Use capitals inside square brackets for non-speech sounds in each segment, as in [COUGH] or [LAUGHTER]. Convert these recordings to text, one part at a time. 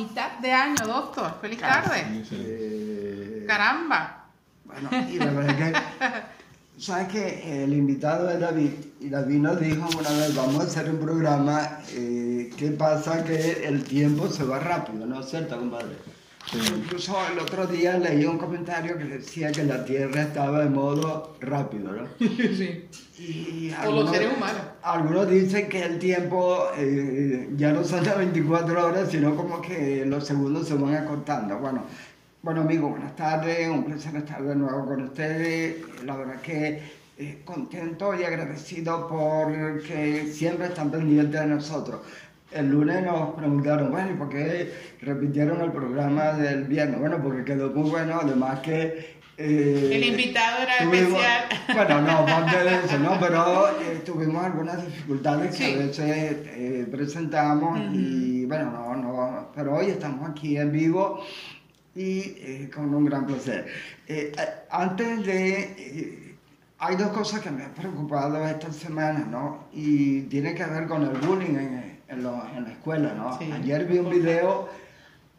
mitad de año, doctor. Feliz tarde. Eh, Caramba. Bueno, y la verdad es que, ¿sabes que El invitado es David, y David nos dijo una vez, vamos a hacer un programa, eh, ¿qué pasa? Que el tiempo se va rápido, ¿no es cierto, compadre? Incluso el otro día leí un comentario que decía que la Tierra estaba en modo rápido, ¿no? [LAUGHS] sí. Y O los seres humanos. Algunos dicen que el tiempo eh, ya no son las 24 horas, sino como que los segundos se van acortando. Bueno, bueno amigos, buenas tardes, un placer estar de nuevo con ustedes. La verdad que eh, contento y agradecido porque siempre están pendientes de nosotros. El lunes nos preguntaron, bueno, ¿y por qué repitieron el programa del viernes? Bueno, porque quedó muy bueno, además que... eh, El invitado era tuvimos- especial. [LAUGHS] Bueno, no, aparte de eso, ¿no? Pero eh, tuvimos algunas dificultades que Sí. a veces eh, presentamos y bueno, no, no, pero hoy estamos aquí en vivo y eh, con un gran placer. Eh, antes de... hay dos cosas que me han preocupado esta semana, ¿no? Y tiene que ver con el bullying en, en lo- en la escuela, ¿no? Sí. Ayer vi un video,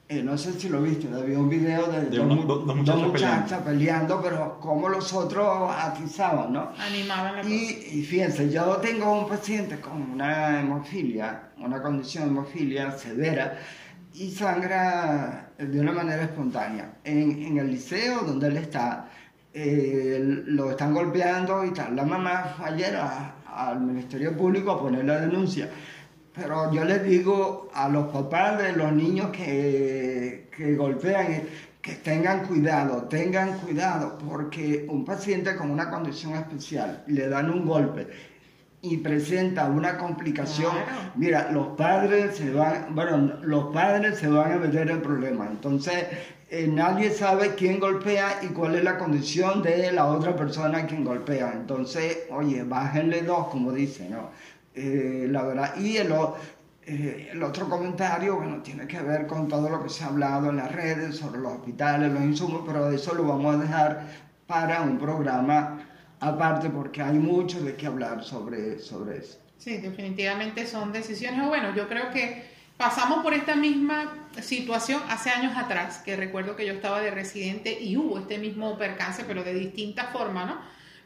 eh, no sé si lo viste, vi un video de, De dos dos- dos muchachas peleando, pero como los otros atizaban, ¿no? Animaban la cosa. Y, y fíjense, yo tengo un paciente con una hemofilia, una condición de hemofilia severa, y sangra de una manera espontánea. En, en el liceo donde él está, eh, lo están golpeando y tal. La mamá fue ayer a- al Ministerio Público a poner la denuncia. Pero yo les digo a los papás de los niños que, que golpean eh, que tengan cuidado, tengan cuidado, porque un paciente con una condición especial le dan un golpe y presenta una complicación, Claro. mira, los padres se van, bueno, los padres se van a meter en problema. Entonces, eh, nadie sabe quién golpea y cuál es la condición de la otra persona a quien golpea. Entonces, oye, bájenle dos, como dice, ¿no? Eh, la verdad, y el, eh, el otro comentario, bueno, tiene que ver con todo lo que se ha hablado en las redes sobre los hospitales, los insumos, pero de eso lo vamos a dejar para un programa aparte porque hay mucho de qué hablar sobre, sobre eso. Sí, definitivamente son decisiones. Bueno, yo creo que pasamos por esta misma situación hace años atrás, que recuerdo que yo estaba de residente y hubo este mismo percance, pero de distinta forma, ¿no?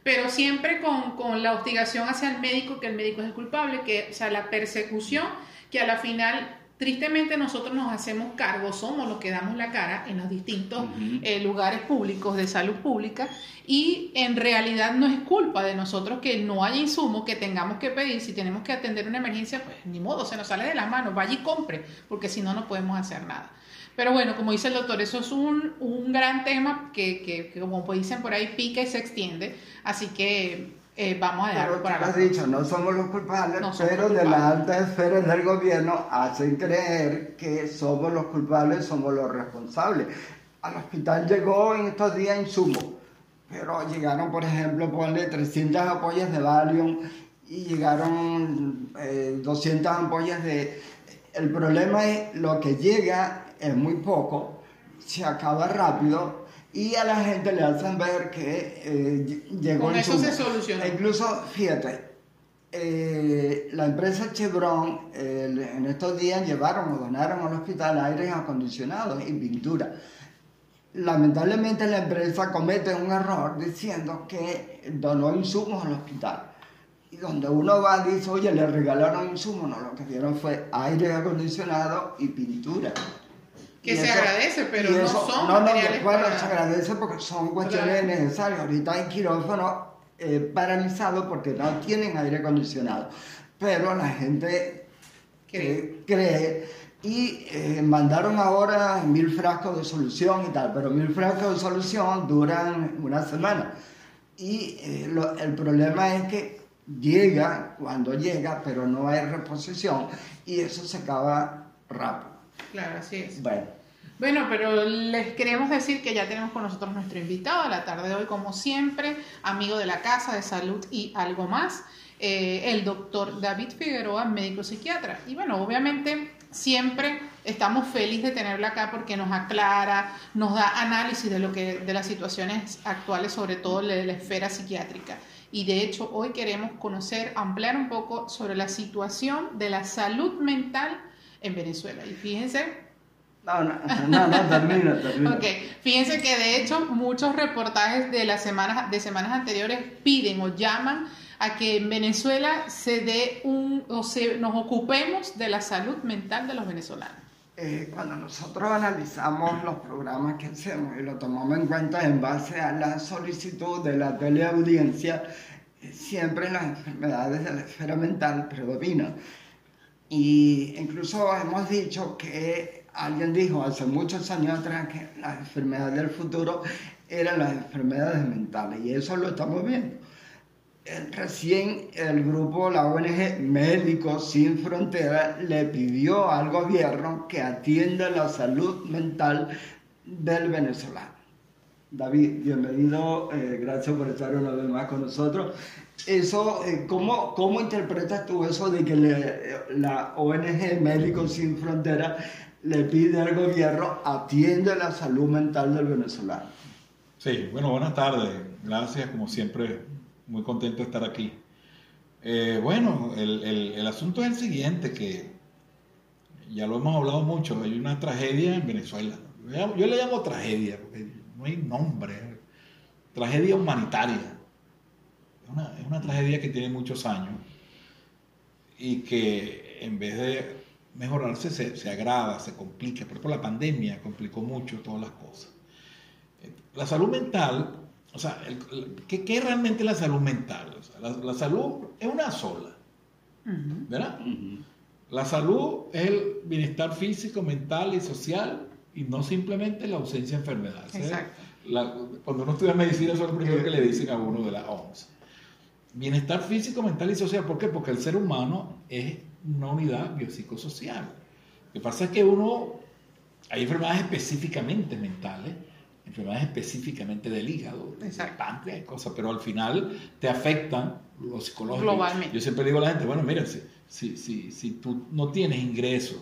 Pero siempre con, con la hostigación hacia el médico, que el médico es el culpable, que, o sea, la persecución, que a la final, tristemente nosotros nos hacemos cargo, somos los que damos la cara en los distintos eh, lugares públicos de salud pública y en realidad no es culpa de nosotros que no haya insumos que tengamos que pedir, si tenemos que atender una emergencia, pues ni modo, se nos sale de las manos, vaya y compre, porque si no, no podemos hacer nada. Pero bueno, como dice el doctor, eso es un, un gran tema que, que, que, como dicen por ahí, pica y se extiende, así que eh, vamos a dejarlo Pero para has dicho, no somos los culpables, No somos pero los de las altas esferas del gobierno hacen creer que somos los culpables, somos los responsables. Al hospital llegó en estos días insumo, pero llegaron, por ejemplo, ponle 300 ampollas de Valium y llegaron eh, 200 ampollas de... El problema es lo que llega es muy poco, se acaba rápido y a la gente le hacen ver que eh, llegó Con eso se solucionó. E Incluso, fíjate, eh, la empresa Chevron eh, en estos días llevaron o donaron al hospital aires acondicionados y pintura. Lamentablemente la empresa comete un error diciendo que donó insumos al hospital. Y donde uno va dice, oye, le regalaron insumos, no, lo que dieron fue aire acondicionado y pintura. Que Y se agradece, pero no son no, no, materiales bueno, para- se agradece porque son cuestiones Claro. necesarias. Ahorita hay quirófanos eh, paralizados porque no tienen aire acondicionado. Pero la gente Cree. eh, cree y eh, mandaron ahora mil frascos de solución y tal, pero mil frascos de solución duran una semana. Y eh, lo- el problema es que llega cuando llega, pero no hay reposición y eso se acaba rápido. Claro, así es. Bueno. Bueno, pero les queremos decir que ya tenemos con nosotros nuestro invitado a la tarde de hoy, como siempre, amigo de la Casa de Salud y algo más, eh, el doctor David Figueroa, médico psiquiatra. Y bueno, obviamente siempre estamos felices de tenerlo acá porque nos aclara, nos da análisis de lo que de las situaciones actuales, sobre todo de la esfera psiquiátrica. Y de hecho, hoy queremos conocer, ampliar un poco sobre la situación de la salud mental en Venezuela. Y fíjense, No, no, no, no, termina, termina. Ok, fíjense que de hecho muchos reportajes de las semanas, de semanas anteriores piden o llaman a que en Venezuela se dé un, o se, nos ocupemos de la salud mental de los venezolanos. Eh, cuando nosotros analizamos los programas que hacemos y lo tomamos en cuenta en base a la solicitud de la teleaudiencia, eh, siempre las enfermedades de la esfera mental predominan. Y incluso hemos dicho que alguien dijo hace muchos años atrás que las enfermedades del futuro eran las enfermedades mentales y eso lo estamos viendo. Eh, recién el grupo, la ONG Médicos Sin Fronteras, le pidió al gobierno que atienda la salud mental del venezolano. David, bienvenido, eh, gracias por estar una vez más con nosotros. Eso, eh, ¿cómo, ¿Cómo interpretas tú eso de que la ONG Médicos Sin Fronteras le pide al gobierno atienda la salud mental del venezolano? Sí, bueno, buenas tardes. Gracias, como siempre, muy contento de estar aquí. Eh, bueno, el, el, asunto es el siguiente, que ya lo hemos hablado mucho, hay una tragedia en Venezuela. Yo le llamo tragedia, porque no hay nombre. Tragedia humanitaria. Es una, es una tragedia que tiene muchos años y que en vez de mejorarse se, se agrava, se complica. Por ejemplo, la pandemia complicó mucho todas las cosas. La salud mental o sea, ¿qué, ¿qué, es realmente la salud mental? la, salud es una sola, ¿verdad? La salud es el bienestar físico, mental y social y no simplemente la ausencia de enfermedades. Exacto. cuando uno estudia medicina, eso es lo primero que le dicen a uno de la OMS. Bienestar físico, mental y social. ¿Por qué? Porque el ser humano es una unidad biopsicosocial. Lo que pasa es que uno, hay enfermedades específicamente mentales enfermedades específicamente del hígado, del páncreas, cosas, pero al final te afectan los psicológicos. Globalmente. Yo siempre digo a la gente, bueno, mira, si, si, si, si tú no tienes ingresos,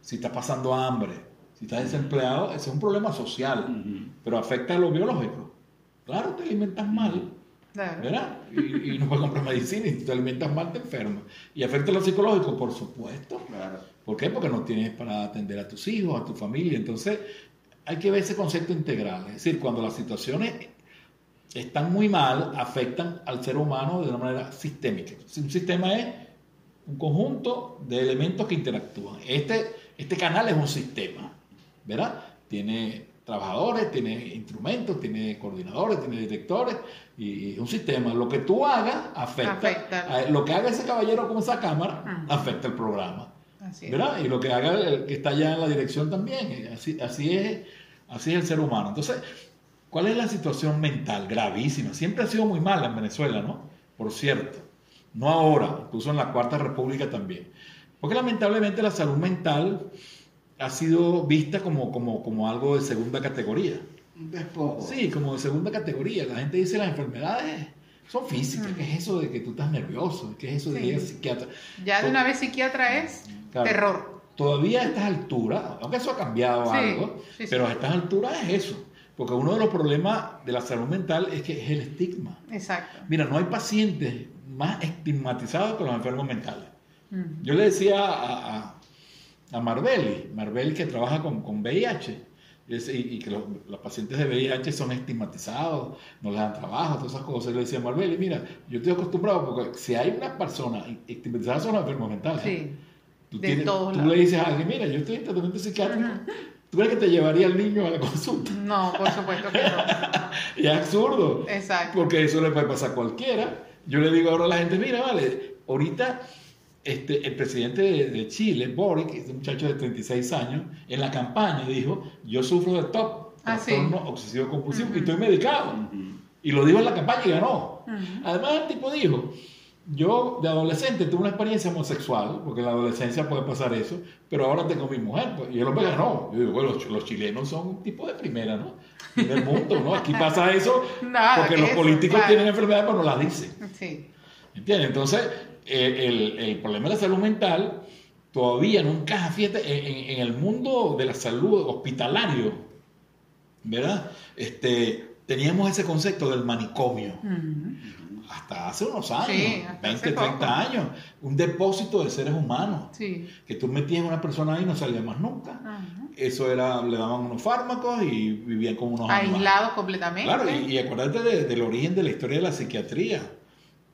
si estás pasando hambre, si estás desempleado, ese es un problema social, pero afecta a lo biológico. Claro, te alimentas mal, ¿verdad? Y, no puedes comprar medicina y te alimentas mal, te enfermas. Y afecta lo psicológico, por supuesto. Claro. ¿Por qué? Porque no tienes para atender a tus hijos, a tu familia. Entonces, hay que ver ese concepto integral. Es decir, cuando las situaciones están muy mal, afectan al ser humano de una manera sistémica. Un sistema es un conjunto de elementos que interactúan. Este, este canal es un sistema, ¿verdad? Tiene trabajadores, tiene instrumentos, tiene coordinadores, tiene detectores y es un sistema. Lo que tú hagas afecta. lo que haga ese caballero con esa cámara afecta el programa. ¿verdad? Y lo que haga el que está allá en la dirección también. Así, así, es, así es el ser humano. Entonces, ¿cuál es la situación mental? Gravísima. Siempre ha sido muy mala en Venezuela, ¿no? Por cierto. No ahora, incluso en la Cuarta República también. Porque lamentablemente la salud mental ha sido vista como, como, como algo de segunda categoría. Sí, como de segunda categoría. La gente dice las enfermedades son físicas. ¿Qué es eso de que tú estás nervioso? ¿Qué es eso de ir psiquiatra? Ya de una vez psiquiatra es terror. Todavía a estas alturas, aunque eso ha cambiado algo, pero a estas alturas es eso. Porque uno de los problemas de la salud mental es que es el estigma. Exacto. Mira, no hay pacientes más estigmatizados que los enfermos mentales. Yo le decía a, a, a Marbelli, Marbelli que trabaja con, con VIH, y, que los, pacientes de VIH son estigmatizados, no les dan trabajo, todas esas cosas. Le decía a Marbelli, mira, yo estoy acostumbrado porque si hay una persona estigmatizada son los enfermos mentales. Sí. Tú, de tú le dices a alguien, mira, yo estoy en tratamiento psiquiátrico. ¿Tú crees que te llevaría el niño a la consulta? No, por supuesto que no. [LAUGHS] y es absurdo. Exacto. Porque eso le puede pasar a cualquiera. Yo le digo ahora a la gente, mira, vale, ahorita este, el presidente de, Chile, Boric, es un muchacho de 36 años, en la campaña dijo, yo sufro de TOP, ah, trastorno obsesivo compulsivo, y estoy medicado. Y lo dijo en la campaña y ganó. Además, el tipo dijo, yo de adolescente tuve una experiencia homosexual, porque en la adolescencia puede pasar eso, pero ahora tengo mi mujer, pues, y el hombre ganó. Yo digo, bueno, los, chilenos son un tipo de primera, ¿no? Del mundo, ¿no? Aquí pasa eso [LAUGHS] porque los políticos tienen enfermedades, pero no las dicen. Sí. ¿Entiendes? Entonces, el, el, problema de la salud mental todavía no encaja, fíjate, en, en, el mundo de la salud hospitalario, ¿verdad? Este, teníamos ese concepto del manicomio. Hasta hace unos años, 20, 30 años, un depósito de seres humanos, que tú metías a una persona ahí y no salía más nunca. eso era, le daban unos fármacos y vivían como unos Aislados animales. completamente. Claro, y, y acuérdate de- del origen de la historia de la psiquiatría.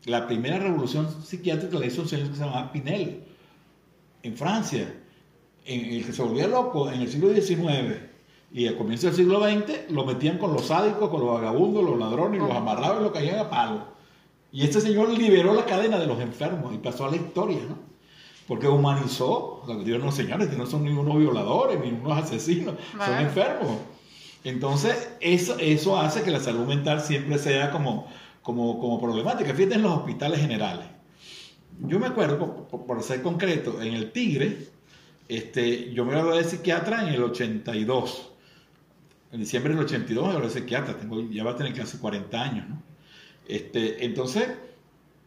La primera revolución psiquiátrica la hizo un señor que se llamaba Pinel, en Francia, en el que se volvía loco en el siglo XIX. Y al comienzo del siglo XX lo metían con los sádicos, con los vagabundos, los ladrones, y los amarraban y los caían a palo. Y este señor liberó la cadena de los enfermos y pasó a la historia, ¿no? Porque humanizó, o sea, no, señores, que no son ni unos violadores, ni unos asesinos, son enfermos. Entonces, eso, eso hace que la salud mental siempre sea como, como, como problemática. Fíjate en los hospitales generales. Yo me acuerdo, por, ser concreto, en el Tigre, este, yo me gradué de psiquiatra en el 82. En diciembre del 82 me gradué de psiquiatra, tengo, ya va a tener casi 40 años, ¿no? Este, entonces,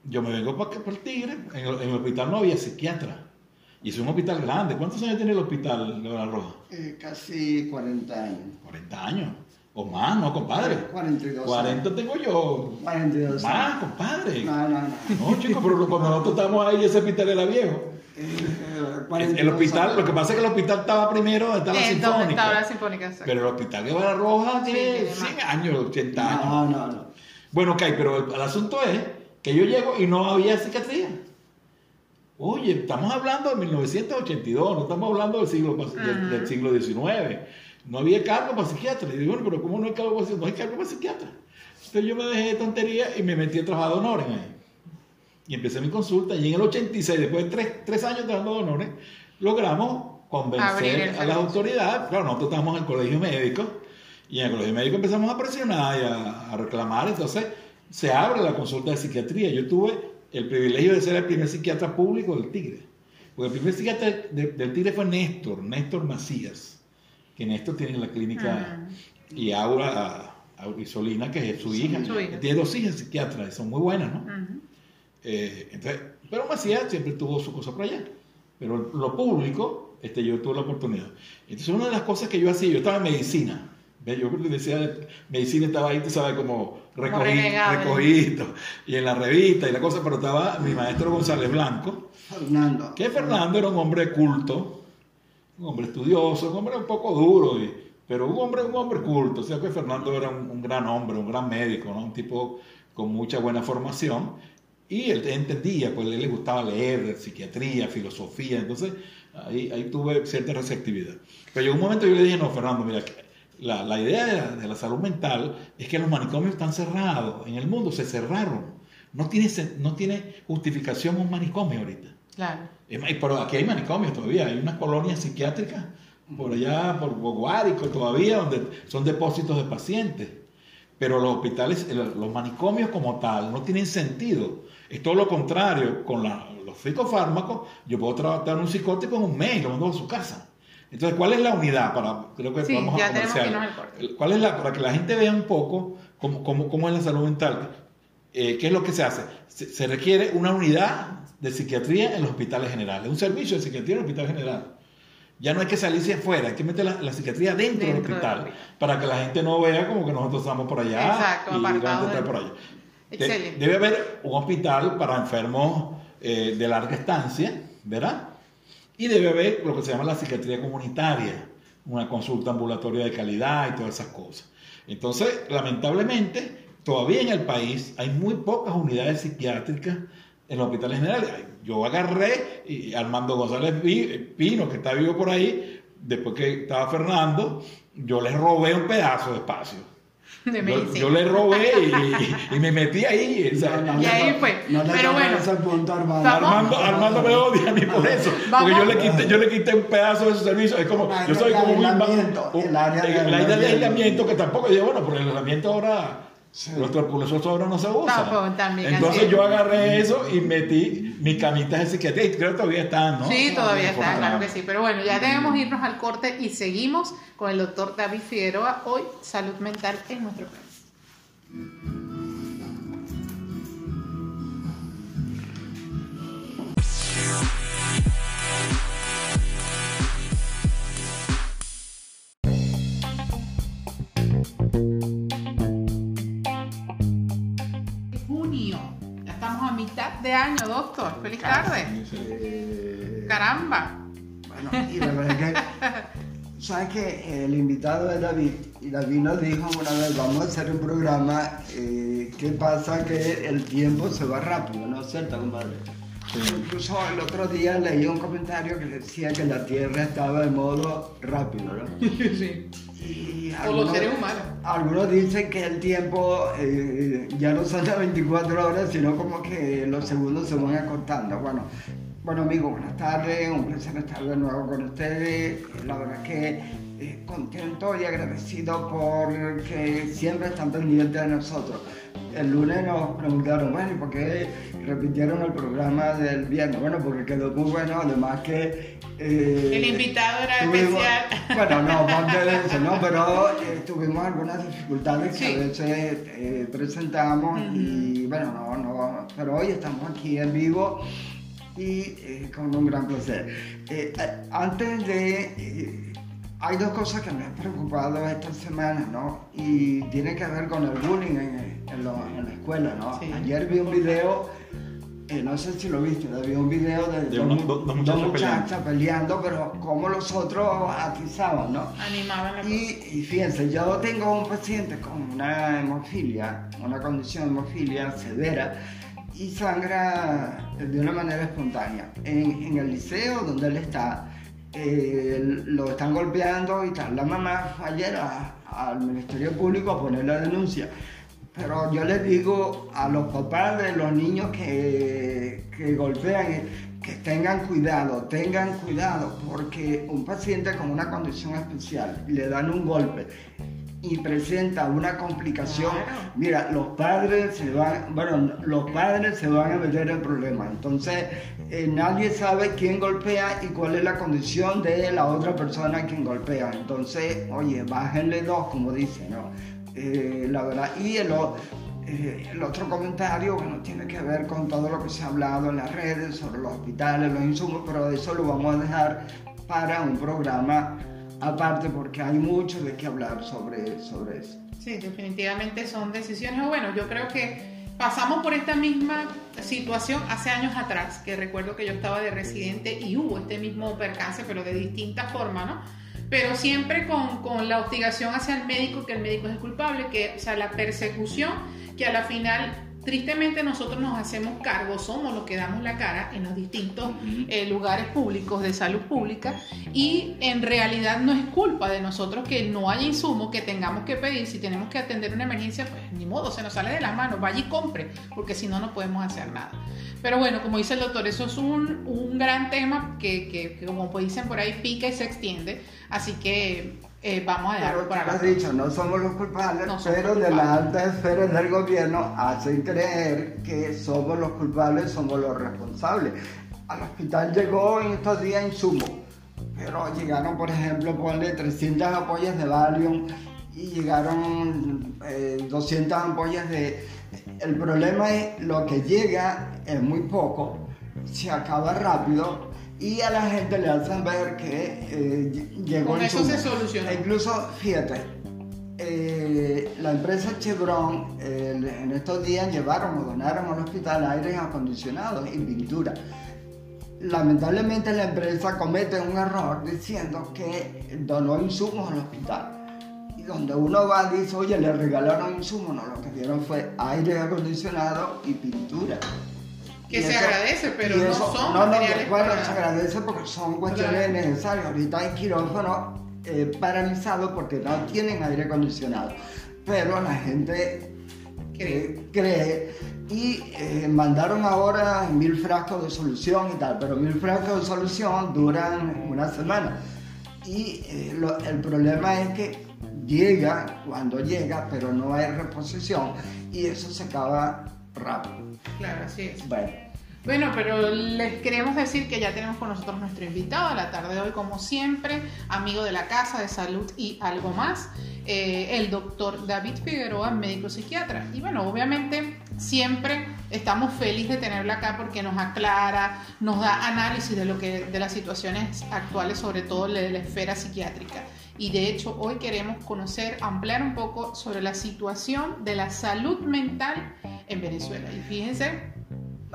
yo me vengo para, para el Tigre, en el, en el hospital no había psiquiatra. Y es un hospital grande. ¿Cuántos años tiene el hospital de la Roja? Eh, casi 40 años. 40 años. O más, ¿no, compadre? 42 40 años. tengo yo. 42 Más, compadre. No, no, no. No, chicos, pero cuando nosotros estábamos ahí, ese hospital era viejo. Eh, 42 El hospital, años. lo que pasa es que el hospital estaba primero donde la Eh, ¿Dónde estaba la sinfónica. Exacto. Pero el hospital de Barra Roja Sí, tiene tiene 100 más. años, 80 años. No, no, no. Bueno, ok, pero el, el asunto es que yo llego y no había psiquiatría. Oye, estamos hablando de 1982, no estamos hablando del siglo, pas- del, del siglo XIX. No había cargo para psiquiatra. Y digo, bueno, pero ¿cómo no hay cargo para psiquiatra? No hay cargo para psiquiatra. Entonces yo me dejé de tontería y me metí a trabajar de honores ahí. Y empecé mi consulta. Y en el 86, después de tres, tres años trabajando de honores, logramos convencer a las autoridades. Claro, nosotros estábamos en el colegio médico. Y en el colegio médico empezamos a presionar y a, a reclamar. Entonces se abre la consulta de psiquiatría. Yo tuve el privilegio de ser el primer psiquiatra público del Tigre. Porque el primer psiquiatra de- del Tigre fue Néstor, Néstor Macías. Que Néstor tiene la clínica y Aura Isolina, que es su hija. Tiene dos hijas psiquiatras, son muy buenas, ¿no? Eh, entonces, pero Macías siempre tuvo su cosa por allá. Pero lo público, este, yo tuve la oportunidad. Entonces, una de las cosas que yo hacía, yo estaba en medicina. Yo decía, medicina estaba ahí, tú sabes, como renegado. recogido. Y en la revista y la cosa, pero estaba mi maestro González Blanco, Fernando. que Fernando era un hombre culto, un hombre estudioso, un hombre un poco duro, pero un hombre, un hombre culto. O sea que Fernando era un, gran hombre, un gran médico, ¿no? un tipo con mucha buena formación. Y él entendía, pues a él le gustaba leer, psiquiatría, filosofía, entonces ahí, ahí tuve cierta receptividad. Pero llegó un momento y yo le dije, no, Fernando, mira, la, la idea de la, de la salud mental es que los manicomios están cerrados, en el mundo se cerraron. No tiene, no tiene justificación un manicomio ahorita. Claro. Pero aquí hay manicomios todavía, hay unas colonias psiquiátricas por allá, por Guárico todavía, donde son depósitos de pacientes. Pero los hospitales, los manicomios como tal, no tienen sentido. Es todo lo contrario, con la- los psicofármacos, yo puedo tratar un psicótico en un mes y lo mando a su casa. Entonces, ¿cuál es la unidad para, creo que Sí, vamos a que comercial? ¿Cuál es la, para que la gente vea un poco cómo, cómo, cómo es la salud mental? Eh, ¿Qué es lo que se hace? Se, se requiere una unidad de psiquiatría en los hospitales generales, un servicio de psiquiatría en el hospital general. Ya no hay que salirse afuera, hay que meter la, la psiquiatría dentro, del Dentro del hospital para que la gente no vea como que nosotros estamos por allá Exacto, y está del- por allá. De- Excelente. debe haber un hospital para enfermos eh, de larga estancia, ¿verdad? Y debe haber lo que se llama la psiquiatría comunitaria, una consulta ambulatoria de calidad y todas esas cosas. Entonces, lamentablemente, todavía en el país hay muy pocas unidades psiquiátricas en los hospitales generales. Yo agarré y Armando González Vi- Pino, que está vivo por ahí, después que estaba Fernando, yo le robé un pedazo de espacio. [LAUGHS] De Yo, yo le robé y, y- y me metí ahí. o sea, No, no, Y ahí fue. No le Pero bueno, Armando. Armando, Armando me odia a mí por eso. Vamos. Porque yo le, quité, yo le quité un pedazo de su servicio. Es como, yo soy como un el área de aislamiento que tampoco, yo, bueno, pero el aislamiento ahora, nuestro pulso ahora no se usa. Tampoco, también, Entonces así yo agarré eso y metí mis camitas de psiquiatría. Y creo que todavía están, ¿no? Sí, todavía está, Afortunadamente. claro que sí. Pero bueno, ya debemos irnos al corte y seguimos con el doctor David Figueroa. Hoy, salud mental en nuestro país. Año, doctor. Feliz tarde. Sí, sí. Eh, Caramba. Bueno, y la verdad es que sabes que el invitado es David y David nos dijo una vez, vamos a hacer un programa, eh, ¿qué pasa? Que el tiempo se va rápido, ¿no es cierto, compadre? Incluso el otro día leí un comentario que decía que la Tierra estaba en modo rápido, ¿no? [LAUGHS] sí. Y o los seres humanos. Algunos dicen que el tiempo eh, ya no son las 24 horas, sino como que los segundos se van acortando. Bueno, bueno amigos, buenas tardes, un placer estar de nuevo con ustedes. La verdad es que eh, contento y agradecido porque siempre están pendientes de nosotros. El lunes nos preguntaron, bueno, ¿y por qué repitieron el programa del viernes? Bueno, porque quedó muy bueno, además que... Eh, el invitado era especial. Bueno, no, [LAUGHS] parte de eso, ¿no? Pero eh, tuvimos algunas dificultades que a veces presentamos y bueno, no, no, pero hoy estamos aquí en vivo y con un gran placer. antes de hay dos cosas que me han preocupado esta semana, ¿no? Y tiene que ver con el bullying en, la escuela, ¿no? Ayer vi un video, eh, no sé si lo viste, vi un video de, dos, muchachas, peleando. pero como los otros atizaban, ¿no? Animaban y, y fíjense, yo tengo un paciente con una hemofilia, una condición de hemofilia severa, y sangra de una manera espontánea. En, en el liceo donde él está, eh, lo están golpeando y tal. La mamá ayer al Ministerio Público a poner la denuncia. Pero yo les digo a los papás de los niños que, que golpean que tengan cuidado, tengan cuidado, porque un paciente con una condición especial le dan un golpe y presenta una complicación, mira, los padres se van, bueno, los padres se van a meter en problemas. Entonces, eh, nadie sabe quién golpea y cuál es la condición de la otra persona quien golpea. Entonces, oye, bájenle dos, como dice, ¿no? Eh, la verdad, y el, eh, el otro comentario que no tiene que ver con todo lo que se ha hablado en las redes sobre los hospitales, los insumos, pero eso lo vamos a dejar para un programa aparte porque hay mucho de qué hablar sobre, sobre eso. Sí, definitivamente son decisiones. Bueno, yo creo que pasamos por esta misma situación hace años atrás, que recuerdo que yo estaba de residente y hubo este mismo percance, pero de distinta forma, ¿no? Pero siempre con, con la hostigación hacia el médico, que el médico es culpable, que, o sea, la persecución, que a la final Tristemente nosotros nos hacemos cargo, somos los que damos la cara en los distintos eh, lugares públicos de salud pública y en realidad no es culpa de nosotros que no haya insumo que tengamos que pedir. Si tenemos que atender una emergencia, pues ni modo, se nos sale de las manos, vaya y compre, porque si no, no podemos hacer nada. Pero bueno, como dice el doctor, eso es un, un gran tema que, que, que, como dicen por ahí, pica y se extiende. Así que eh, vamos a dejarlo para has dicho, no somos los culpables, pero de la alta esfera del gobierno hacen creer que somos los culpables, somos los responsables. Al hospital llegó en estos días insumo, pero llegaron, por ejemplo, ponle 300 ampollas de Valium y llegaron 200 eh, ampollas de... El problema es lo que llega es muy poco, se acaba rápido y a la gente le hacen ver que eh, llegó Con eso se soluciona. Incluso, fíjate, eh, la empresa Chevron en estos días llevaron o donaron al hospital aire acondicionados y pintura. Lamentablemente la empresa comete un error diciendo que donó insumos al hospital. Y donde uno va dice, oye, le regalaron insumos, no, lo que dieron fue aire acondicionado y pintura. Que se agradece, pero no son no, materiales Bueno, se agradece porque son cuestiones necesarias. Ahorita hay quirófanos eh, paralizados porque no tienen aire acondicionado. Pero la gente cree, cree y eh, mandaron ahora mil frascos de solución y tal, pero mil frascos de solución duran una semana. Y eh, el problema es que llega cuando llega, pero no hay reposición y eso se acaba rápido. Claro, así es. Bueno. Bueno, pero les queremos decir que ya tenemos con nosotros nuestro invitado a la tarde de hoy, como siempre, amigo de la Casa de Salud y algo más, eh, el doctor David Figueroa, médico psiquiatra. Y bueno, obviamente siempre estamos felices de tenerlo acá porque nos aclara, nos da análisis de lo que de las situaciones actuales, sobre todo de la esfera psiquiátrica. Y de hecho hoy queremos conocer, ampliar un poco sobre la situación de la salud mental en Venezuela. Y fíjense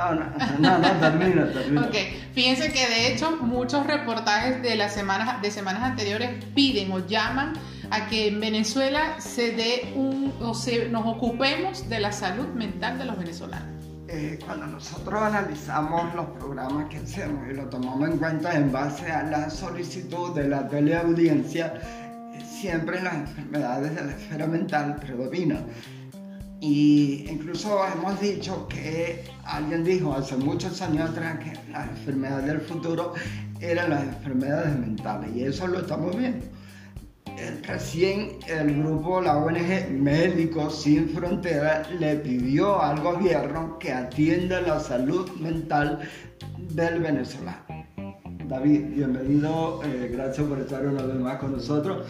No, no, no, no, termina, termina. Ok, fíjense que de hecho muchos reportajes de las semanas, de semanas anteriores piden o llaman a que en Venezuela se dé un, o se, nos ocupemos de la salud mental de los venezolanos. Eh, cuando nosotros analizamos los programas que hacemos y lo tomamos en cuenta en base a la solicitud de la teleaudiencia, siempre las enfermedades de la esfera mental predominan. Y incluso hemos dicho que alguien dijo hace muchos años atrás que las enfermedades del futuro eran las enfermedades mentales y eso lo estamos viendo. Eh, Recién el grupo, la ONG Médicos Sin Fronteras, le pidió al gobierno que atienda la salud mental del venezolano. David, bienvenido, eh, gracias por estar una vez más con nosotros.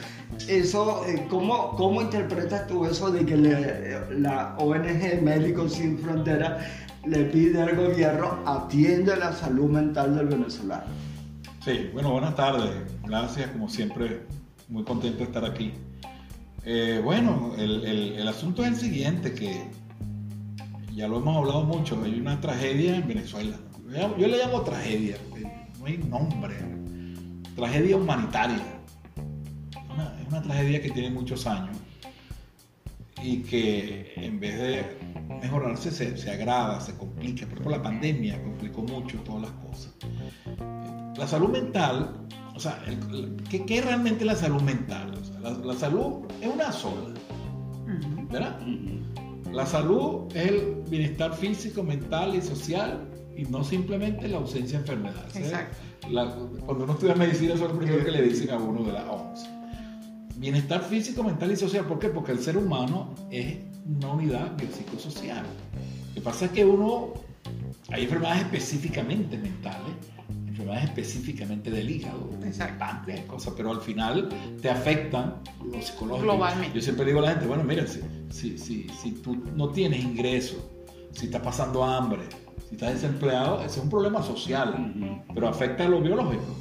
Eso, eh, ¿cómo, ¿Cómo interpretas tú eso de que le- la ONG Médicos Sin Fronteras le pide al gobierno atienda la salud mental del venezolano? Sí, bueno, buenas tardes. Gracias, como siempre, muy contento de estar aquí. Eh, bueno, el, el- el asunto es el siguiente, que ya lo hemos hablado mucho, hay una tragedia en Venezuela. Yo, le llamo tragedia, no hay nombre. Tragedia humanitaria. Una- es una tragedia que tiene muchos años y que en vez de mejorarse se, se agrava, se complica. Por ejemplo, la pandemia complicó mucho todas las cosas. La salud mental, o sea, el- el- ¿qué, qué es realmente la salud mental? O sea, la, la salud es una sola. ¿verdad? La salud es el bienestar físico, mental y social y no simplemente la ausencia de enfermedades. ¿eh? Exacto. La- cuando uno estudia medicina, eso es lo primero que le dicen a uno de la OMS. Bienestar físico, mental y social. ¿Por qué? Porque el ser humano es una unidad biopsicosocial. Lo que pasa es que uno, hay enfermedades específicamente mentales, enfermedades específicamente del hígado, bastantes cosas, pero al final te afectan lo psicológico. Globalmente. Yo siempre digo a la gente, bueno, mira, si, si, si, si tú no tienes ingresos, si estás pasando hambre, si estás desempleado, ese es un problema social, pero afecta a lo biológico.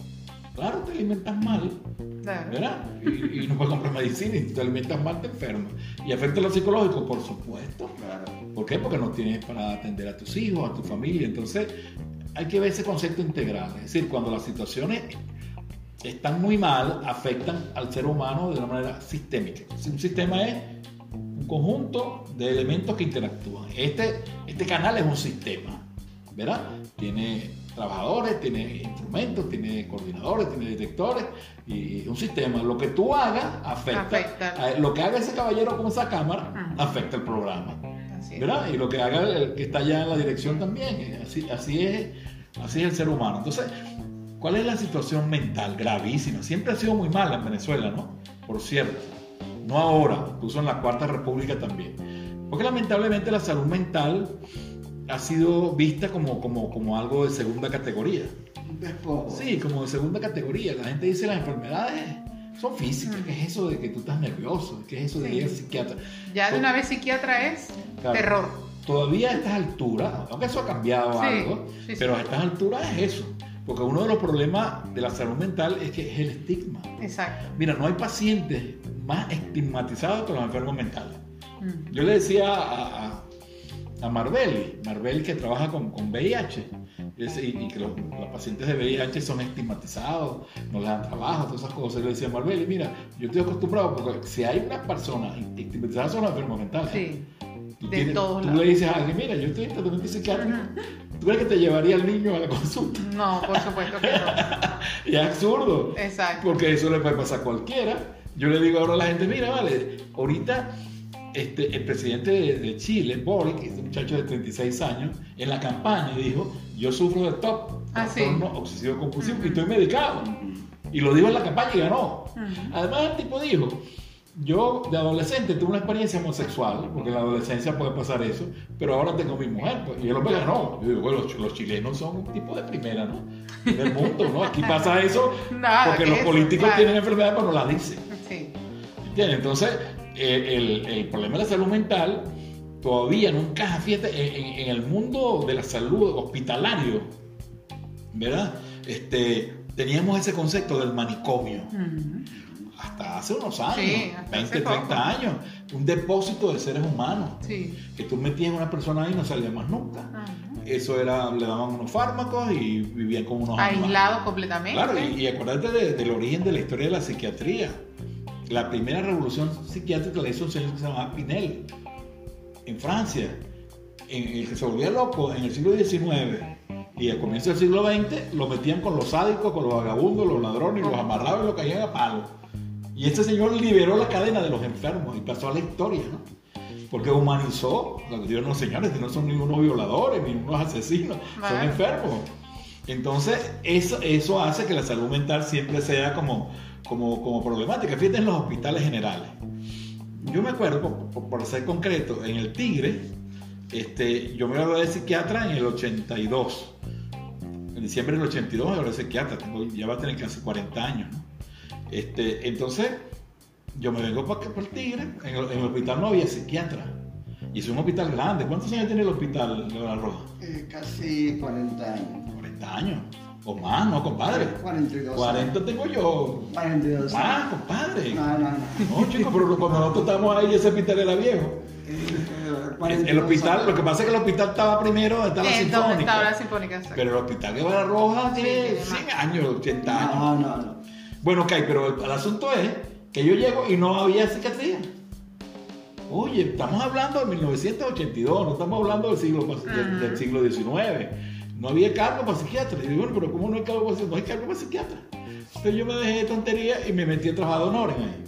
Claro, te alimentas mal, Claro. ¿verdad? Y, y no puedes comprar medicina y si te alimentas mal, te enfermas. Y afecta a lo psicológico, por supuesto. ¿Por qué? Porque no tienes para atender a tus hijos, a tu familia. Entonces, hay que ver ese concepto integral. Es decir, cuando las situaciones están muy mal, afectan al ser humano de una manera sistémica. Si Un sistema es un conjunto de elementos que interactúan. Este, este canal es un sistema, ¿verdad? Tiene trabajadores, tiene instrumentos, tiene coordinadores, tiene directores y un sistema. Lo que tú hagas afecta. Afecta. lo que haga ese caballero con esa cámara afecta el programa. ¿verdad? Y lo que haga el que está allá en la dirección también. Así, así, es, así es el ser humano. Entonces, ¿cuál es la situación mental? Gravísima. Siempre ha sido muy mala en Venezuela, ¿no? Por cierto. No ahora, incluso en la Cuarta República también. Porque lamentablemente la salud mental ha sido vista como, como, como algo de segunda categoría. Después, Sí, como de segunda categoría. La gente dice las enfermedades son físicas. ¿Qué es eso de que tú estás nervioso? ¿Qué es eso de ir al psiquiatra? Ya de una vez psiquiatra es Claro. terror. todavía a estas alturas, aunque eso ha cambiado Sí, algo, sí, sí. pero a estas alturas es eso. Porque uno de los problemas de la salud mental es que es el estigma. Exacto. Mira, no hay pacientes más estigmatizados que los enfermos mentales. Mm. Yo le decía a, a, a Marbelli, Marbelli que trabaja con, con VIH, es- y, y que los, los pacientes de VIH son estigmatizados, no les dan trabajo, todas esas cosas. Le decía a Marbelli, mira, yo estoy acostumbrado porque si hay una persona estigmatizada son los enfermos mentales. Sí. Tú, De tienes- todos tú le dices a alguien, mira, yo estoy en tratamiento psiquiátrico. ¿Tú crees que te llevaría el niño a la consulta? No, por supuesto que no. [LAUGHS] Y es absurdo. Exacto. Porque eso le puede pasar a cualquiera. Yo le digo ahora a la gente, mira, vale, ahorita este, el presidente de, de Chile, Boric, este muchacho de 36 años, en la campaña dijo, yo sufro de TOC, Ah, sí. trastorno obsesivo compulsivo, y estoy medicado. Y lo dijo en la campaña y ganó. Además, el tipo dijo, yo de adolescente tuve una experiencia homosexual, porque en la adolescencia puede pasar eso, pero ahora tengo mi mujer, pues, y el hombre ganó. Yo digo, bueno, los, los chilenos son un tipo de primera, ¿no? Del mundo, ¿no? Aquí pasa eso [LAUGHS] Nada, porque que los políticos claro. tienen enfermedades, pero no las dicen. Sí. ¿Entiendes? Entonces, el, el problema de la salud mental todavía no encaja, fíjate, en, el mundo de la salud hospitalario, ¿verdad? Este, teníamos ese concepto del manicomio. Hasta hace unos años, Sí, hasta 20, hace poco. 30 años, un depósito de seres humanos, Sí. que tú metías una persona ahí y no salía más nunca. Ajá. Eso era, le daban unos fármacos y vivían con unos animales. Aislado completamente. Claro, y, y acuérdate de- del origen de la historia de la psiquiatría. La primera revolución psiquiátrica la hizo un señor que se llamaba Pinel, en Francia, en el que se volvía loco en el siglo XIX. Y al comienzo del siglo XX lo metían con los sádicos, con los vagabundos, los ladrones, y los amarraban y los caían a palo. Y este señor liberó la cadena de los enfermos y pasó a la historia, ¿no? Porque humanizó, dios no señores, que no son ni unos violadores, ni unos asesinos, son enfermos. Entonces, eso, eso hace que la salud mental siempre sea como, como, como problemática. Fíjate en los hospitales generales. Yo me acuerdo, por, ser concreto, en el Tigre, este, yo me gradué de psiquiatra en el 82. En diciembre del 82 me gradué de psiquiatra, tengo, ya va a tener casi 40 años. ¿no? Este, entonces, yo me vengo para el Tigre, en el, en el hospital no había psiquiatra. Y es un hospital grande. ¿Cuántos años tiene el hospital la Roja? Eh, casi 40 años. 40 años. O más, ¿no, compadre? 42 40 tengo yo. 42 Más, años. compadre. No, no, no. No, chicos, pero cuando nosotros estábamos ahí, ese hospital era viejo. El, 42 hospital, lo que pasa es que el hospital estaba primero está la Eh, ¿Dónde sinfónica. estaba la sinfónica? Exacto. Pero el hospital de Barra Roja Sí, tiene tiene 100 más. años, 80 años. No, no, no. Bueno, ok, pero el, el asunto es que yo llego y no había psiquiatría. Oye, estamos hablando de 1982, no estamos hablando del siglo, del, del siglo XIX. No había cargo para psiquiatra. Y digo, bueno, pero ¿cómo no hay cargo para psiquiatra? No hay cargo para psiquiatra. Entonces yo me dejé de tontería y me metí a trabajar de honores ahí.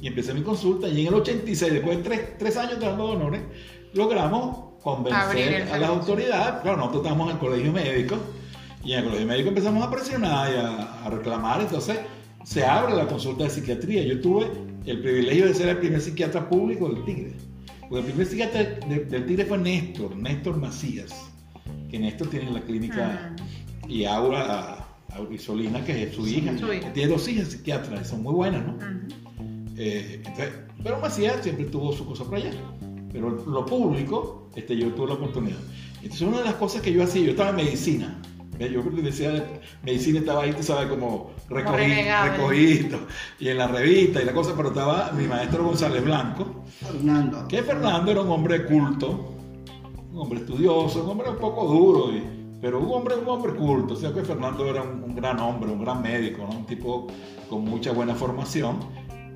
Y empecé mi consulta y en el 86, después de tres, tres años trabajando de honores, logramos convencer a las autoridades. Claro, nosotros estábamos en el colegio médico y en el colegio médico empezamos a presionar y a, a reclamar. Entonces se abre la consulta de psiquiatría. Yo tuve el privilegio de ser el primer psiquiatra público del Tigre. Porque el primer psiquiatra de- del Tigre fue Néstor, Néstor Macías. Que Néstor tiene la clínica y Aura, Aura Isolina, que es su Sí, hija. su hija. Tiene dos hijas psiquiatras, son muy buenas, ¿no? Eh, entonces, pero Macías siempre tuvo su cosa por allá. Pero lo público, este, yo tuve la oportunidad. Entonces, una de las cosas que yo hacía, yo estaba en medicina. Yo decía, medicina estaba ahí, tú sabes, como ¿eh? recogido. Y en la revista y la cosa, pero estaba mi maestro González Blanco, Fernando. que Fernando era un hombre culto, un hombre estudioso, un hombre un poco duro, pero un hombre, un hombre culto. O sea que Fernando era un, gran hombre, un gran médico, un tipo con mucha buena formación.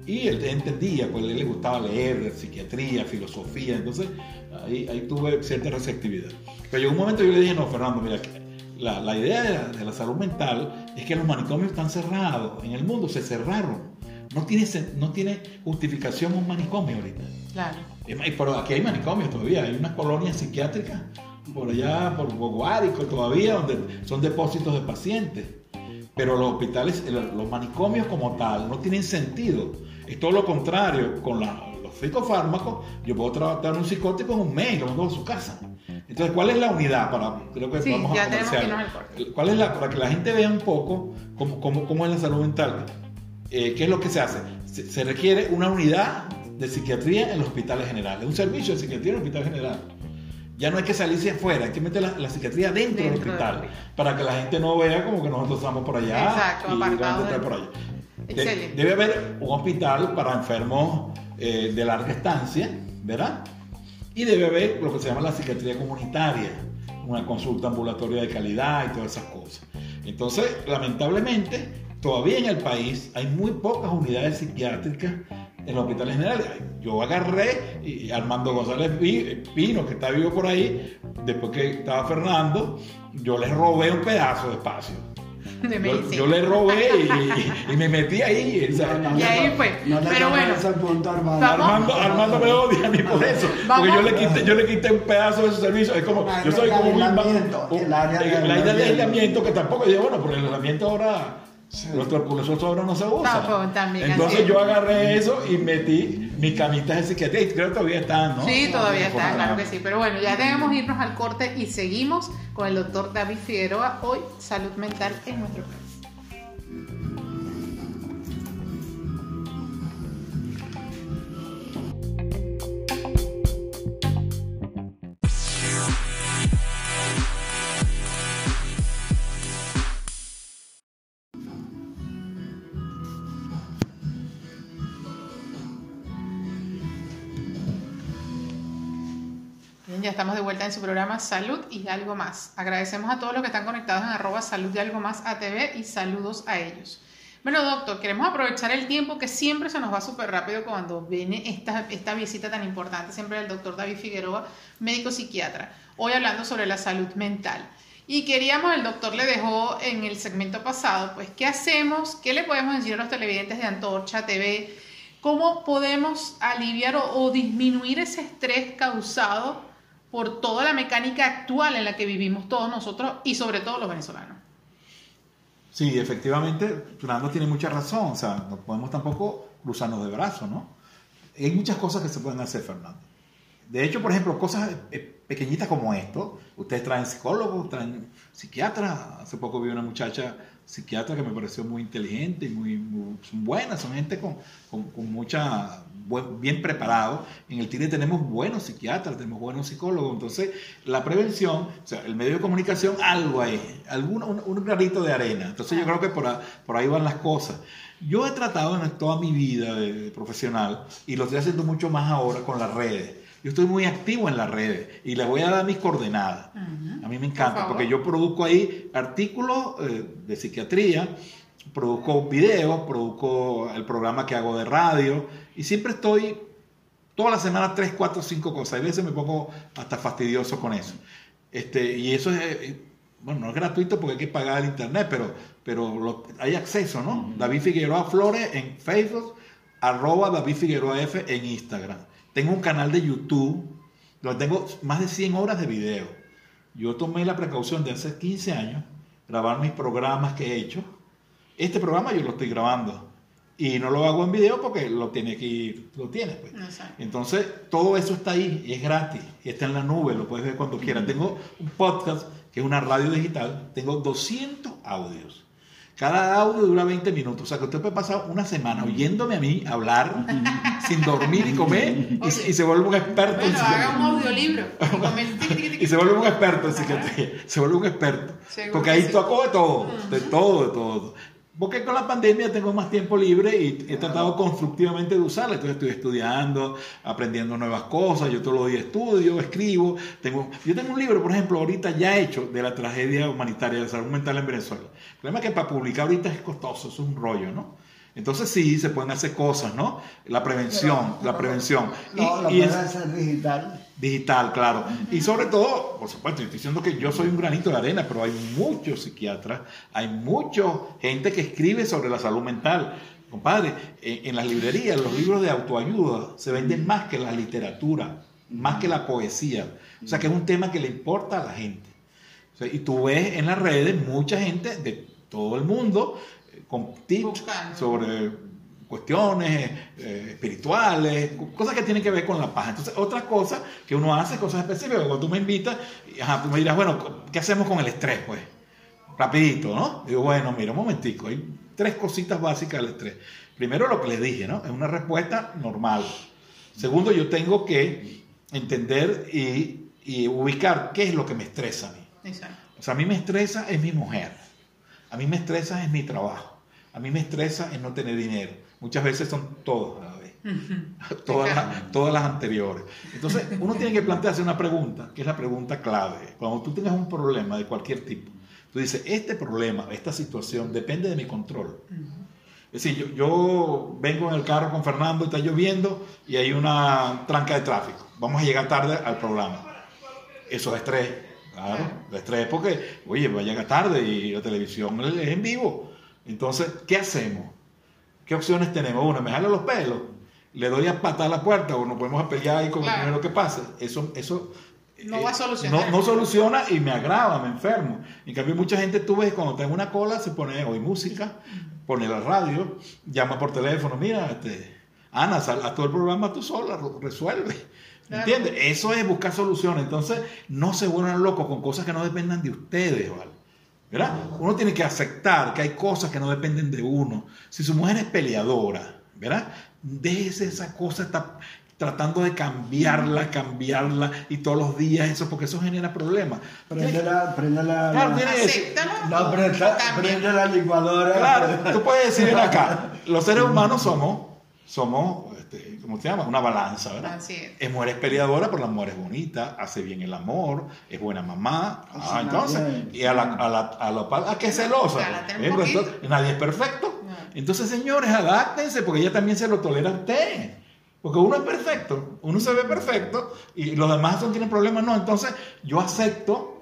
Y él entendía, pues a él le gustaba leer, psiquiatría, filosofía, entonces ahí, ahí tuve cierta receptividad. Pero llegó un momento yo le dije, no, Fernando, mira, la, la idea de la, de la salud mental es que los manicomios están cerrados, en el mundo se cerraron. No tiene, no tiene justificación un manicomio ahorita. Claro. Pero aquí hay manicomios todavía, hay unas colonias psiquiátricas por allá, por Guárico todavía, donde son depósitos de pacientes. Pero los hospitales, los manicomios como tal, no tienen sentido. Es todo lo contrario, con la- los psicofármacos, yo puedo tratar un psicótico en un mes lo mando a su casa. Entonces, ¿cuál es la unidad? Para, creo que Sí, vamos a que. ¿Cuál es la, para que la gente vea un poco cómo, cómo, cómo es la salud mental? Eh, ¿Qué es lo que se hace? Se, se requiere una unidad de psiquiatría en los hospitales generales, un servicio de psiquiatría en el hospital general. Ya no hay que salirse afuera, hay que meter la, la psiquiatría dentro, del Dentro del hospital, para que la gente no vea como que nosotros estamos por allá Exacto, y está del- por allá. De- debe haber un hospital para enfermos eh, de larga estancia, ¿verdad? Y debe haber lo que se llama la psiquiatría comunitaria, una consulta ambulatoria de calidad y todas esas cosas. Entonces, lamentablemente, todavía en el país hay muy pocas unidades psiquiátricas en los hospitales generales. Yo agarré y Armando González Pino, que está vivo por ahí, después que estaba Fernando, yo les robé un pedazo de espacio. De Yo, yo le robé y, y me metí ahí. o sea, No, no, Y ahí fue. No Pero bueno, punto, Armando. Armando, Armando me odia a mí por eso. Porque yo le, quité, yo le quité un pedazo de su servicio. Es como, yo soy el como un aislamiento, el área de el área de aislamiento. que tampoco, yo digo, bueno, pero el aislamiento ahora, Sí. nuestro, nosotros ahora no se usa. Tampoco, también, Entonces yo agarré eso y metí mis camitas de psiquiatría y creo que todavía están, ¿no? Sí, todavía Por está, acá. claro que sí. Pero bueno, ya debemos irnos al corte y seguimos con el doctor David Figueroa. Hoy, salud mental en nuestro país. En su programa Salud y algo más. Agradecemos a todos los que están conectados en arroba salud y algo más ATV y saludos a ellos. Bueno, doctor, queremos aprovechar el tiempo que siempre se nos va súper rápido cuando viene esta, esta visita tan importante, siempre del doctor David Figueroa, médico psiquiatra. Hoy hablando sobre la salud mental. Y queríamos, el doctor le dejó en el segmento pasado, pues, ¿qué hacemos? ¿Qué le podemos decir a los televidentes de Antorcha TV? ¿Cómo podemos aliviar o, o disminuir ese estrés causado por toda la mecánica actual en la que vivimos todos nosotros y sobre todo los venezolanos? Sí, efectivamente, Fernando tiene mucha razón. O sea, no podemos tampoco cruzarnos de brazos, ¿no? Hay muchas cosas que se pueden hacer, Fernando. De hecho, por ejemplo, cosas eh, pequeñitas como esto. Ustedes traen psicólogos, traen psiquiatras. Hace poco vi una muchacha psiquiatra que me pareció muy inteligente y muy, muy son buenas, son gente con, con, con mucha, buen, bien preparado. En el TINE tenemos buenos psiquiatras, tenemos buenos psicólogos. Entonces, la prevención, o sea, el medio de comunicación, algo ahí, algún, un, un granito de arena. Entonces, yo creo que por, a, por ahí van las cosas. Yo he tratado en toda mi vida de, de profesional y lo estoy haciendo mucho más ahora con las redes. Yo estoy muy activo en las redes y les voy a dar mis coordenadas. Uh -huh. A mí me encanta Por porque yo produzco ahí artículos eh, de psiquiatría, produzco videos, produzco el programa que hago de radio y siempre estoy toda la semana tres, cuatro, cinco cosas. A veces me pongo hasta fastidioso con eso. Este, y eso es, eh, bueno, no es gratuito porque hay que pagar el internet, pero, pero lo, hay acceso, ¿no? Uh -huh. David Figueroa Flores en Facebook, arroba David Figueroa F en Instagram. Tengo un canal de YouTube donde tengo más de 100 horas de video. Yo tomé la precaución de hace 15 años grabar mis programas que he hecho. Este programa yo lo estoy grabando y no lo hago en video porque lo tiene que lo tiene pues. Entonces, todo eso está ahí es gratis y está en la nube, lo puedes ver cuando quieras. Tengo un podcast que es una radio digital, tengo 200 audios. Cada audio dura 20 minutos. O sea que usted puede pasar una semana oyéndome a mí hablar sin dormir y comer y, y, se vuelve un experto bueno, en psiquiatría. haga un audiolibro. y se vuelve un experto en psiquiatría. Se vuelve un experto. Seguro Porque ahí sí. tocó de todo, de todo, de todo. Porque con la pandemia tengo más tiempo libre y he tratado constructivamente de usarla. Entonces estoy estudiando, aprendiendo nuevas cosas. Yo todos los días estudio, escribo. Tengo, yo tengo un libro, por ejemplo, ahorita ya hecho de la tragedia humanitaria de salud mental en Venezuela. El problema es que para publicar ahorita es costoso, es un rollo, ¿no? Entonces sí, se pueden hacer cosas, ¿no? La prevención, Pero, la prevención. No, y, la puede ser digital. Digital, claro. Y sobre todo, por supuesto, estoy diciendo que yo soy un granito de arena, pero hay muchos psiquiatras, hay mucha gente que escribe sobre la salud mental. Compadre, en, en las librerías los libros de autoayuda se venden más que la literatura, más que la poesía. O sea que es un tema que le importa a la gente. O sea, y tú ves en las redes mucha gente de todo el mundo con tips sobre cuestiones eh, espirituales, cosas que tienen que ver con la paz. Entonces, otra cosa que uno hace, cosas específicas, cuando tú me invitas, ajá, tú me dirás, bueno, ¿qué hacemos con el estrés? Pues, rapidito, ¿no? Digo, bueno, mira, un momentico, hay tres cositas básicas del estrés. Primero, lo que les dije, ¿no? Es una respuesta normal. Segundo, yo tengo que entender y, y ubicar qué es lo que me estresa a mí. Exacto. O sea, a mí me estresa es mi mujer. A mí me estresa es mi trabajo. A mí me estresa es no tener dinero. Muchas veces son todos a la vez. [LAUGHS] todas, las, todas las anteriores. Entonces, uno tiene que plantearse una pregunta, que es la pregunta clave. Cuando tú tengas un problema de cualquier tipo, tú dices, este problema, esta situación depende de mi control. Es decir, yo, yo, vengo en el carro con Fernando, está lloviendo y hay una tranca de tráfico. Vamos a llegar tarde al programa. Eso es estrés. Claro, estrés porque, oye, va a llegar tarde y la televisión es en vivo. Entonces, ¿qué hacemos? ¿Qué opciones tenemos? Uno, me jalo los pelos, le doy a patar la puerta o nos podemos pelear ahí con claro. lo primero que pase. Eso, eso no va a solucionar. No, no, soluciona y me agrava, me enfermo. En cambio, mucha gente tú ves cuando tengo una cola, se pone hoy música, pone la radio, llama por teléfono, mira, este, Ana, sal a todo el programa tú sola, resuelve. Claro. ¿Entiendes? Eso es buscar soluciones. Entonces, no se vuelvan locos con cosas que no dependan de ustedes, ¿vale? ¿Verdad? Uno tiene que aceptar que hay cosas que no dependen de uno. Si su mujer es peleadora, ¿verdad? Déjese esa cosa, está tratando de cambiarla, cambiarla y todos los días eso, porque eso genera problemas. Prende la, prende la, claro, la, no, prende, prende la licuadora. Claro, tú puedes decir, acá, los seres humanos somos somos, este, ¿cómo se llama? Una balanza, ¿verdad? Así es. Es mujer es peleadora, pero la mujer es bonita, hace bien el amor, es buena mamá. Ah, entonces, y a la, a la, a la, a que es celosa. ¿eh? Entonces, nadie es perfecto. No. Entonces, señores, adáptense, porque ella también se lo tolera a usted. Porque uno es perfecto, uno se ve perfecto y los demás no tienen problemas, no. Entonces, yo acepto.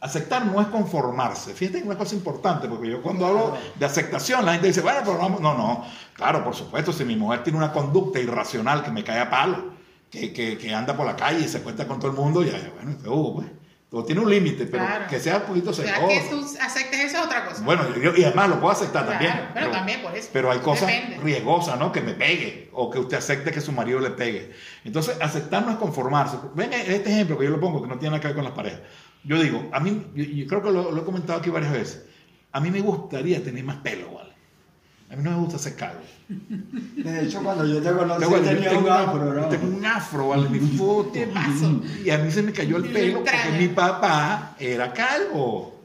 Aceptar no es conformarse. Fíjate que es una cosa importante, porque yo cuando hablo de aceptación, la gente dice, bueno, pero vamos. No, no. Claro, por supuesto, si mi mujer tiene una conducta irracional que me cae a palo, que, que, que anda por la calle y se cuenta con todo el mundo, ya, ya, bueno, uh, pues, todo tiene un límite, pero Claro. que sea un poquito O sea, celoso. que tú aceptes eso es otra cosa. Bueno, yo- y además lo puedo aceptar Claro, también. pero también por eso. Pero hay cosas Depende. riesgosas, ¿no? Que me pegue o que usted acepte que su marido le pegue. Entonces, aceptar no es conformarse. Ven este ejemplo que yo lo pongo, que no tiene nada que ver con las parejas. Yo digo, a mí, yo, yo creo que lo, lo he comentado aquí varias veces, a mí me gustaría tener más pelo, ¿vale? A mí no me gusta ser calvo. De hecho, cuando yo te conocí, yo tenía tengo, un afro, ¿no? tengo un afro, ¿vale? Mi foto. Y a mí se me cayó el pelo porque mi papá era calvo.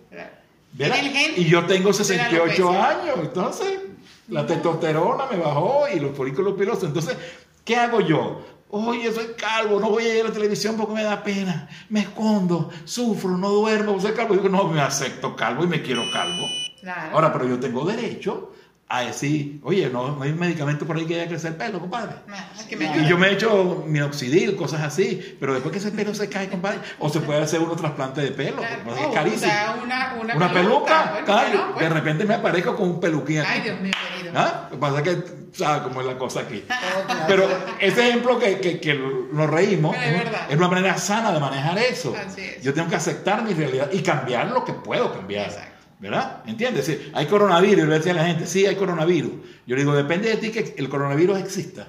Gen Y yo tengo de la 68 alopecia. años, entonces la testosterona me bajó y los folículos pilosos. Entonces, ¿qué hago yo? Oye, soy calvo, no voy a ir a la televisión porque me da pena, me escondo, sufro, no duermo, soy calvo. Digo, no, me acepto calvo y me quiero calvo. Claro. Ahora, pero yo tengo derecho a decir, oye, no, no hay medicamento por ahí que haya crecer el pelo, compadre. Ah, es que me Y yo me he hecho minoxidil, cosas así, pero después que ese pelo se cae, compadre, o se puede hacer uno trasplante de pelo, Claro. es Oh, carísimo. O sea, una, una, Una peluca, bueno, claro, que no, pues. de repente me aparezco con un peluquín aquí. Ay, Dios mío. ¿Ah? Lo que pasa es que, ¿sabes cómo es la cosa aquí? [LAUGHS] Todo Pero ese ejemplo que, que, que nos reímos es una manera sana de manejar eso. Así es. Yo tengo que aceptar mi realidad y cambiar lo que puedo cambiar. Exacto. ¿Verdad? ¿Entiendes? Sí, hay coronavirus, y le decía a la gente, sí, hay coronavirus. Yo le digo, depende de ti que el coronavirus exista.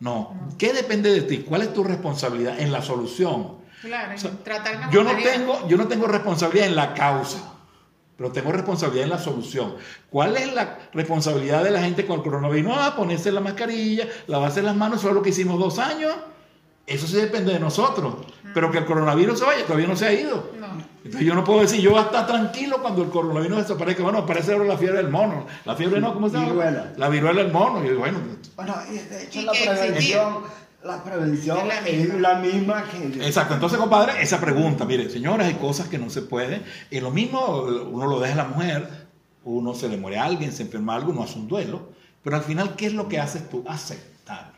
No. ¿Qué depende de ti? ¿Cuál es tu responsabilidad en la solución? Claro, O sea, tratar Yo no, tengo, yo no tengo responsabilidad en la causa, pero tengo responsabilidad en la solución. ¿Cuál es la responsabilidad de la gente con el coronavirus? Ah, ponerse la mascarilla, lavarse las manos, eso es lo que hicimos dos años. Eso sí depende de nosotros. Pero que el coronavirus se vaya, todavía no se ha ido. No. Entonces yo no puedo decir, yo voy a estar tranquilo cuando el coronavirus desaparezca. Bueno, aparece ahora la fiebre del mono. La fiebre no, ¿cómo se llama? Viruela. La viruela del mono. Y bueno, Bueno, y de hecho Y la prevención, la prevención Es la es misma. la misma que... Exacto, entonces compadre, esa pregunta, mire, señores, hay cosas que no se pueden, y lo mismo uno lo deja a la mujer, uno se le muere a alguien, se enferma algo, uno hace un duelo, pero al final, ¿qué es lo que haces tú? Aceptar.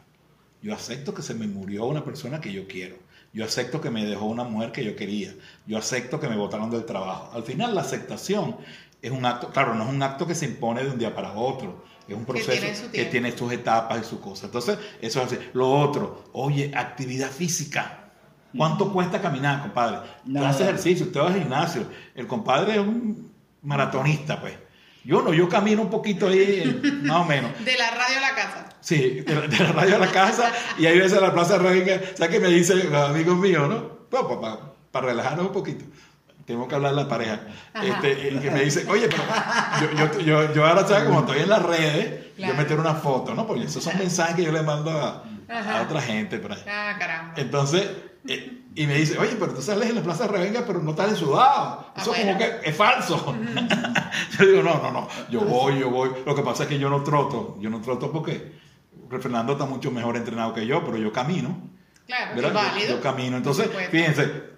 Yo acepto que se me murió una persona que yo quiero, yo acepto que me dejó una mujer que yo quería, yo acepto que me botaron del trabajo. Al final, la aceptación es un acto, claro, no es un acto que se impone de un día para otro, es un proceso tiene su que tiene sus etapas y sus cosas. Entonces, eso es así. Lo otro, oye, actividad física. ¿Cuánto cuesta caminar, compadre? Usted Nada. hace ejercicio, usted va al gimnasio. El compadre es un maratonista, pues. Yo no, yo camino un poquito ahí, más o menos. [LAUGHS] De la radio a la casa. Sí, de la, de la radio a la casa y ahí veces a la plaza Reina, ¿sabes qué me dicen los amigos míos, no? Bueno, para, relajarnos un poquito. Tenemos que hablar de la pareja. Este, y que me dicen, oye, pero yo, yo, yo, yo ahora, ¿sabes? Como estoy en las redes, Claro. yo meter una foto, ¿no? Porque esos son mensajes que yo le mando a, a otra gente por ahí. Ah, caramba. Entonces, eh, y me dice, oye, pero tú sales en la Plaza Revenga, pero no estás sudado. Ah, Eso bueno. como que es falso. [LAUGHS] yo digo, no, no, no, yo voy, yo voy. Lo que pasa es que yo no troto, yo no troto porque Fernando está mucho mejor entrenado que yo, pero yo camino. Claro, válido. Yo, camino. Entonces, fíjense,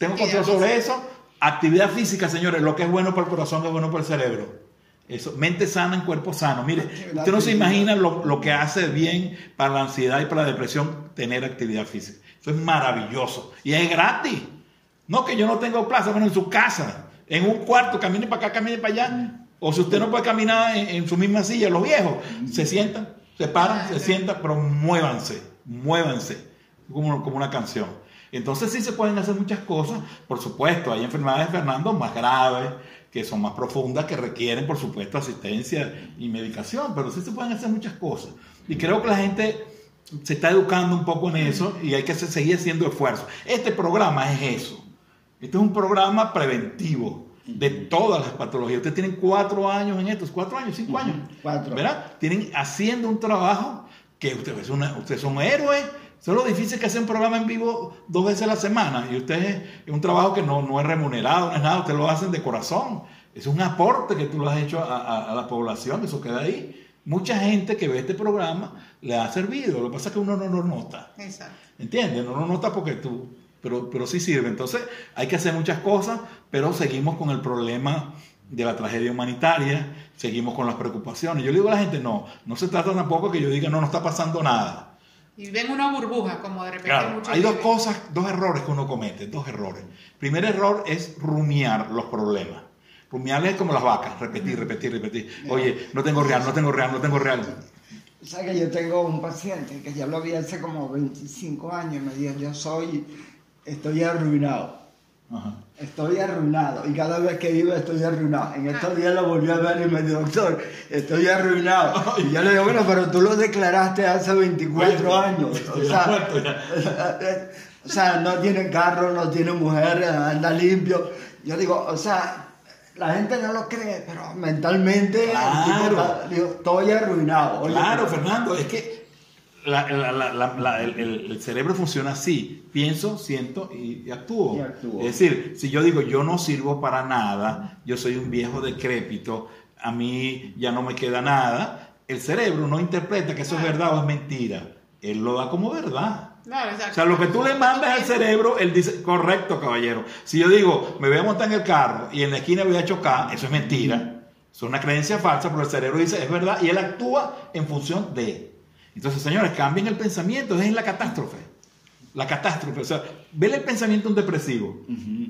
tengo control sobre eso. Actividad física, señores, lo que es bueno para el corazón es bueno para el cerebro. Eso, mente sana en cuerpo sano. Mire, Actividad usted no se imagina lo, lo que hace bien para la ansiedad y para la depresión tener actividad física. Eso es maravilloso. Y es gratis. No que yo no tengo plaza, bueno, en su casa, en un cuarto, camine para acá, camine para allá. O si usted no puede caminar en, en su misma silla, los viejos se sientan, se paran, se sientan, pero muévanse, muévanse, como, como una canción. Entonces sí se pueden hacer muchas cosas, por supuesto, hay enfermedades, Fernando, más graves, que son más profundas, que requieren, por supuesto, asistencia y medicación, pero sí se pueden hacer muchas cosas. Y creo que la gente se está educando un poco en eso y hay que se- seguir haciendo esfuerzos. Este programa es eso. Este es un programa preventivo de todas las patologías. Ustedes tienen cuatro años en estos, cuatro años, cinco años. Cuatro. ¿Verdad? Tienen haciendo un trabajo que ustedes, es una- ustedes son héroes. Eso es lo difícil que hacer un programa en vivo dos veces a la semana. Y ustedes es un trabajo que no, no es remunerado, no es nada. Ustedes lo hacen de corazón. Es un aporte que tú lo has hecho a, a- a la población. Eso queda ahí. mucha gente que ve este programa le ha servido. Lo que pasa es que uno no lo nota. Exacto. ¿Entiendes? No lo nota porque tú, pero, pero sí sirve. Entonces hay que hacer muchas cosas, pero seguimos con el problema de la tragedia humanitaria, seguimos con las preocupaciones. Yo le digo a la gente, no, no se trata tampoco que yo diga, no, no está pasando nada. Y ven una burbuja, como de repente Claro, hay dos viven. cosas, dos errores que uno comete, dos errores. Primer error es rumiar los problemas. Rumiar es como las vacas, repetir, repetir, repetir. Oye, no tengo real, no tengo real, no tengo real. O sea que yo tengo un paciente que ya lo vi hace como 25 años, me dijo, yo soy, estoy arruinado, Ajá. estoy arruinado, y cada vez que iba estoy arruinado. En estos días lo volví a ver y me dijo, doctor, estoy arruinado. [LAUGHS] Y yo le digo, bueno, pero tú lo declaraste hace 24 Bueno, años. O ya sea, [LAUGHS] o sea, no tiene carro, no tiene mujer, anda limpio. Yo digo, o sea, la gente no lo cree, pero mentalmente el tipo Claro. está- digo, estoy arruinado. Oye, Claro, pero- Fernando, es que la- la- la- la- la- el, el- el cerebro funciona así. Pienso, siento y, y actúo. Y actúo. Es decir, si yo digo yo no sirvo para nada, yo soy un viejo decrépito, a mí ya no me queda nada, el cerebro no interpreta que eso es verdad o es mentira. Él lo da como verdad. Claro. O sea, lo que tú le mandas al cerebro, él dice, correcto, caballero. Si yo digo, me voy a montar en el carro y en la esquina voy a chocar, eso es mentira. Eso es una creencia falsa, pero el cerebro dice, es verdad, y él actúa en función de. Entonces, señores, cambien el pensamiento, es la catástrofe. La catástrofe, o sea, vele el pensamiento a un depresivo.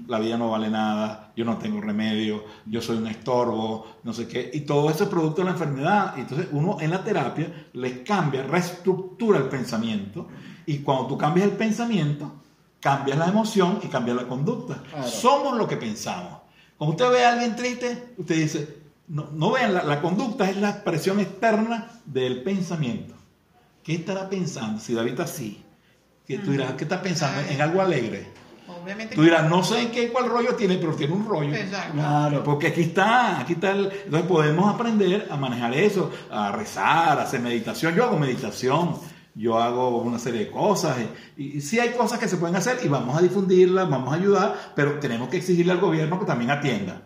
La vida no vale nada, yo no tengo remedio, yo soy un estorbo, no sé qué. Y todo eso es producto de la enfermedad. Entonces, uno en la terapia les cambia, reestructura el pensamiento. Y cuando tú cambias el pensamiento, cambias la emoción y cambias la conducta. Claro. Somos lo que pensamos. Cuando usted ve a alguien triste, usted dice, no, no vean, la, la conducta es la expresión externa del pensamiento. ¿Qué estará pensando? Si David está así, que tú dirás, ¿qué está pensando? En algo alegre. Obviamente. Tú dirás, no sé en qué cuál rollo tiene, pero tiene un rollo. Exacto. Claro. Porque aquí está, aquí está. el- entonces podemos aprender a manejar eso, a rezar, a hacer meditación. Yo hago meditación, yo hago una serie de cosas. Y, y sí hay cosas que se pueden hacer y vamos a difundirlas, vamos a ayudar, pero tenemos que exigirle al gobierno que también atienda.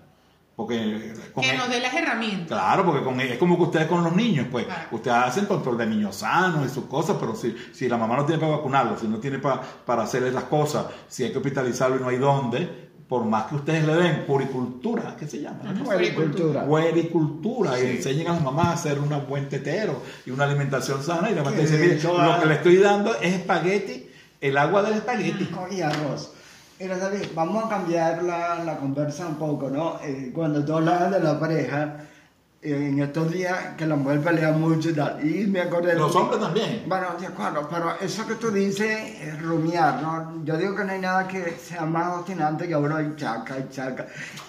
Porque con Que el- nos dé las herramientas. Claro, porque con, es como que ustedes con los niños, pues Claro. ustedes hacen control de niños sanos y sus cosas, pero si, si la mamá no tiene para vacunarlo, si no tiene para, para hacerle las cosas, si hay que hospitalizarlo y no hay dónde, por más que ustedes le den puricultura, ¿qué se llama? Puericultura. Puericultura, y enseñen a las mamás a hacer un buen tetero y una alimentación sana, y la mamá dice, "Mire, lo que le estoy dando es espagueti, el agua del espagueti. y arroz. Mira, David, vamos a cambiar la, la conversa un poco, ¿no? Eh, cuando tú hablas de la pareja, en estos días que la mujer pelea mucho y tal, y me acordé de... Los hombres también. Bueno, de acuerdo, pero eso que tú dices es rumiar, ¿no? Yo digo que no hay nada que sea más obstinante que uno y chaca y chaca.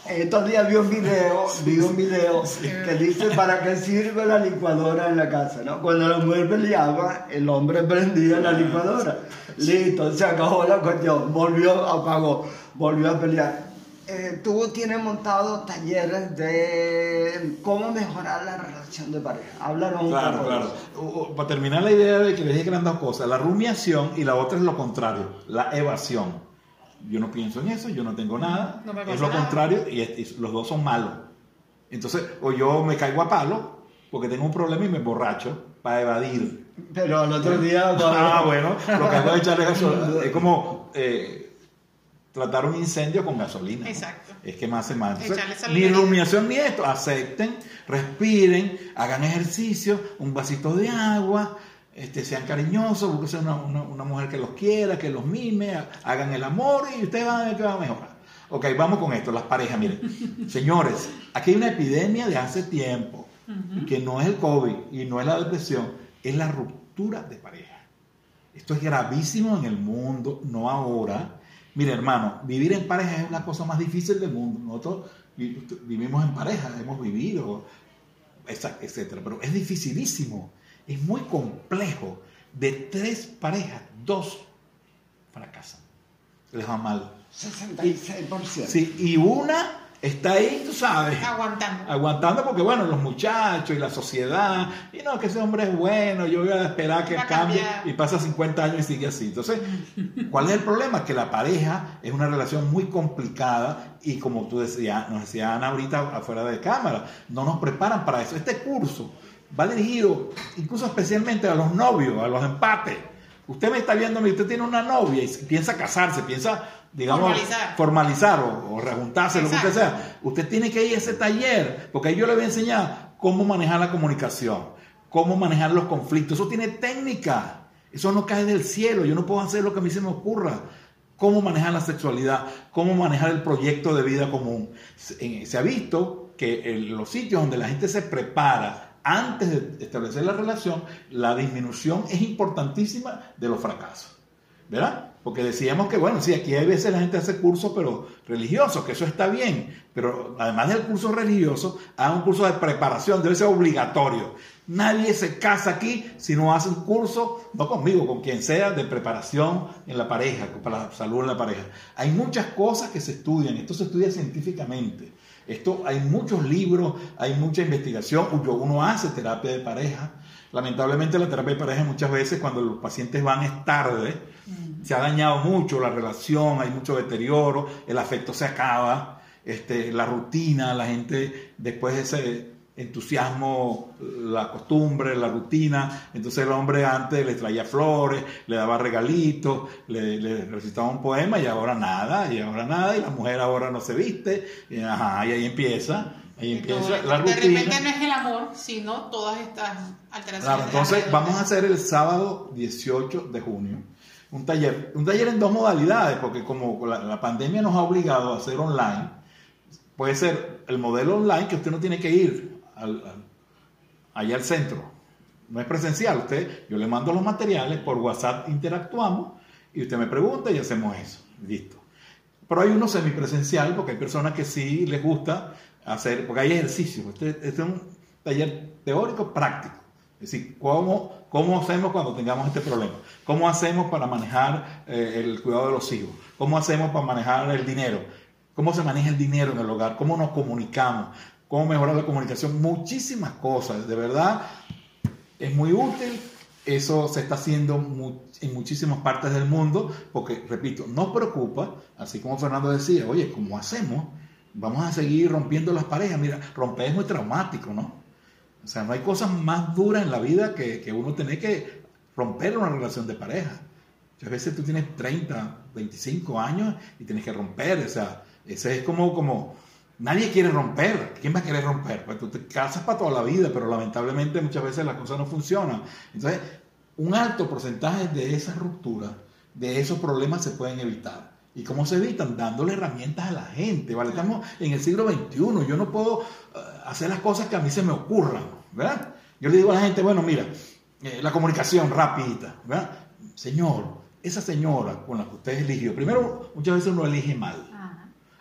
Estos días vi un video, [LAUGHS] vi un video que dice para qué sirve la licuadora en la casa, ¿no? Cuando la mujer peleaba, el hombre prendía la licuadora. Listo, se acabó la cuestión, volvió, apagó, volvió a pelear. Eh, tú tienes montado talleres de cómo mejorar la relación de pareja. Háblanos un Claro, poco. de claro. eso. O- o, Para terminar la idea de que les dije que eran dos cosas, la rumiación y la otra es lo contrario, la evasión. Yo no pienso en eso, yo no tengo nada, No me es lo nada. contrario y, es- y los dos son malos. Entonces, o yo me caigo a palo porque tengo un problema y me emborracho para evadir. Pero al otro día... [LAUGHS] Ah, bueno, lo que hago es echarle gasolina. Es como eh, tratar un incendio con gasolina. ¿no? Exacto. Es que más Echarle esa ni rumiación ni esto. Acepten, respiren, hagan ejercicio, un vasito de agua, este, sean cariñosos, busquen una, una, una mujer que los quiera, que los mime, ha- hagan el amor y ustedes van a ver que va a mejorar. Ok, vamos con esto, las parejas, miren. [LAUGHS] Señores, aquí hay una epidemia de hace tiempo, que no es el COVID y no es la depresión, es la ruptura de pareja. Esto es gravísimo en el mundo, no ahora. Mire, hermano, vivir en pareja es una cosa más difícil del mundo. Nosotros vi- vivimos en pareja, hemos vivido, etcétera, pero es dificilísimo, es muy complejo. De tres parejas, dos fracasan, les va mal. 66%. Sí, y una está ahí, tú sabes, Aguantando. aguantando porque bueno, los muchachos y la sociedad, y no, que ese hombre es bueno, yo voy a esperar que Va cambie cambiar. y pasa 50 años y sigue así. Entonces, ¿cuál es el problema? Que la pareja es una relación muy complicada y como tú decías, nos decía Ana ahorita afuera de cámara, no nos preparan para eso. Este curso va dirigido incluso especialmente a los novios, a los empates. Usted me está viendo, usted tiene una novia y piensa casarse, piensa, digamos, Formalizar. formalizar o, o rejuntarse, lo que usted sea. Usted tiene que ir a ese taller, porque ahí yo le voy a enseñar cómo manejar la comunicación, cómo manejar los conflictos. Eso tiene técnica. Eso no cae del cielo. Yo no puedo hacer lo que a mí se me ocurra. Cómo manejar la sexualidad, cómo manejar el proyecto de vida común. Se, se ha visto que en los sitios donde la gente se prepara antes de establecer la relación, la disminución es importantísima de los fracasos. ¿verdad? Porque decíamos que, bueno, sí, aquí hay veces la gente hace cursos, pero religiosos, que eso está bien, pero además del curso religioso, haga un curso de preparación, debe ser obligatorio. Nadie se casa aquí si no hace un curso, no conmigo, con quien sea, de preparación en la pareja, para la salud en la pareja. Hay muchas cosas que se estudian, esto se estudia científicamente. Esto hay muchos libros, hay mucha investigación, uno hace terapia de pareja. Lamentablemente la terapia de pareja muchas veces cuando los pacientes van es tarde, se ha dañado mucho la relación, hay mucho deterioro, el afecto se acaba, este, la rutina, la gente después de ese entusiasmo, la costumbre, la rutina, entonces el hombre antes le traía flores, le daba regalitos, le, le recitaba un poema y ahora nada, y ahora nada, y la mujer ahora no se viste, y, ajá, y ahí empieza, ahí empieza la de rutina. repente no es el amor, sino todas estas alteraciones. Claro, de la entonces vamos a hacer el sábado 18 de junio un taller, un taller en dos modalidades, porque como la, la pandemia nos ha obligado a hacer online, puede ser el modelo online que usted no tiene que ir al, al- allá al centro, no es presencial, usted, yo le mando los materiales, por WhatsApp interactuamos y usted me pregunta y hacemos eso, listo. Pero hay uno semipresencial, porque hay personas que sí les gusta hacer, porque hay ejercicios. Este, este es un taller teórico práctico. Es decir, ¿cómo, cómo hacemos cuando tengamos este problema? ¿Cómo hacemos para manejar eh, el cuidado de los hijos? ¿Cómo hacemos para manejar el dinero? ¿Cómo se maneja el dinero en el hogar? ¿Cómo nos comunicamos? ¿Cómo mejorar la comunicación? Muchísimas cosas. De verdad, es muy útil. Eso se está haciendo en muchísimas partes del mundo, porque, repito, nos preocupa, así como Fernando decía, oye, ¿cómo hacemos? Vamos a seguir rompiendo las parejas. Mira, romper es muy traumático, ¿no? O sea, no hay cosas más duras en la vida que, que uno tener que romper una relación de pareja. Muchas veces tú tienes 30, 25 años y tienes que romper. O sea, ese es como, como, nadie quiere romper. ¿Quién va a querer romper? Pues tú te casas para toda la vida, pero lamentablemente muchas veces las cosas no funcionan. Entonces, un alto porcentaje de esas rupturas, de esos problemas se pueden evitar. ¿Y cómo se evitan? Dándole herramientas a la gente, ¿vale? Estamos en el siglo XXI, yo no puedo eh, hacer las cosas que a mí se me ocurran, ¿verdad? Yo le digo a la gente, bueno, mira, eh, la comunicación rapidita, ¿verdad? Señor, esa señora con la que usted eligió, primero, muchas veces uno elige mal.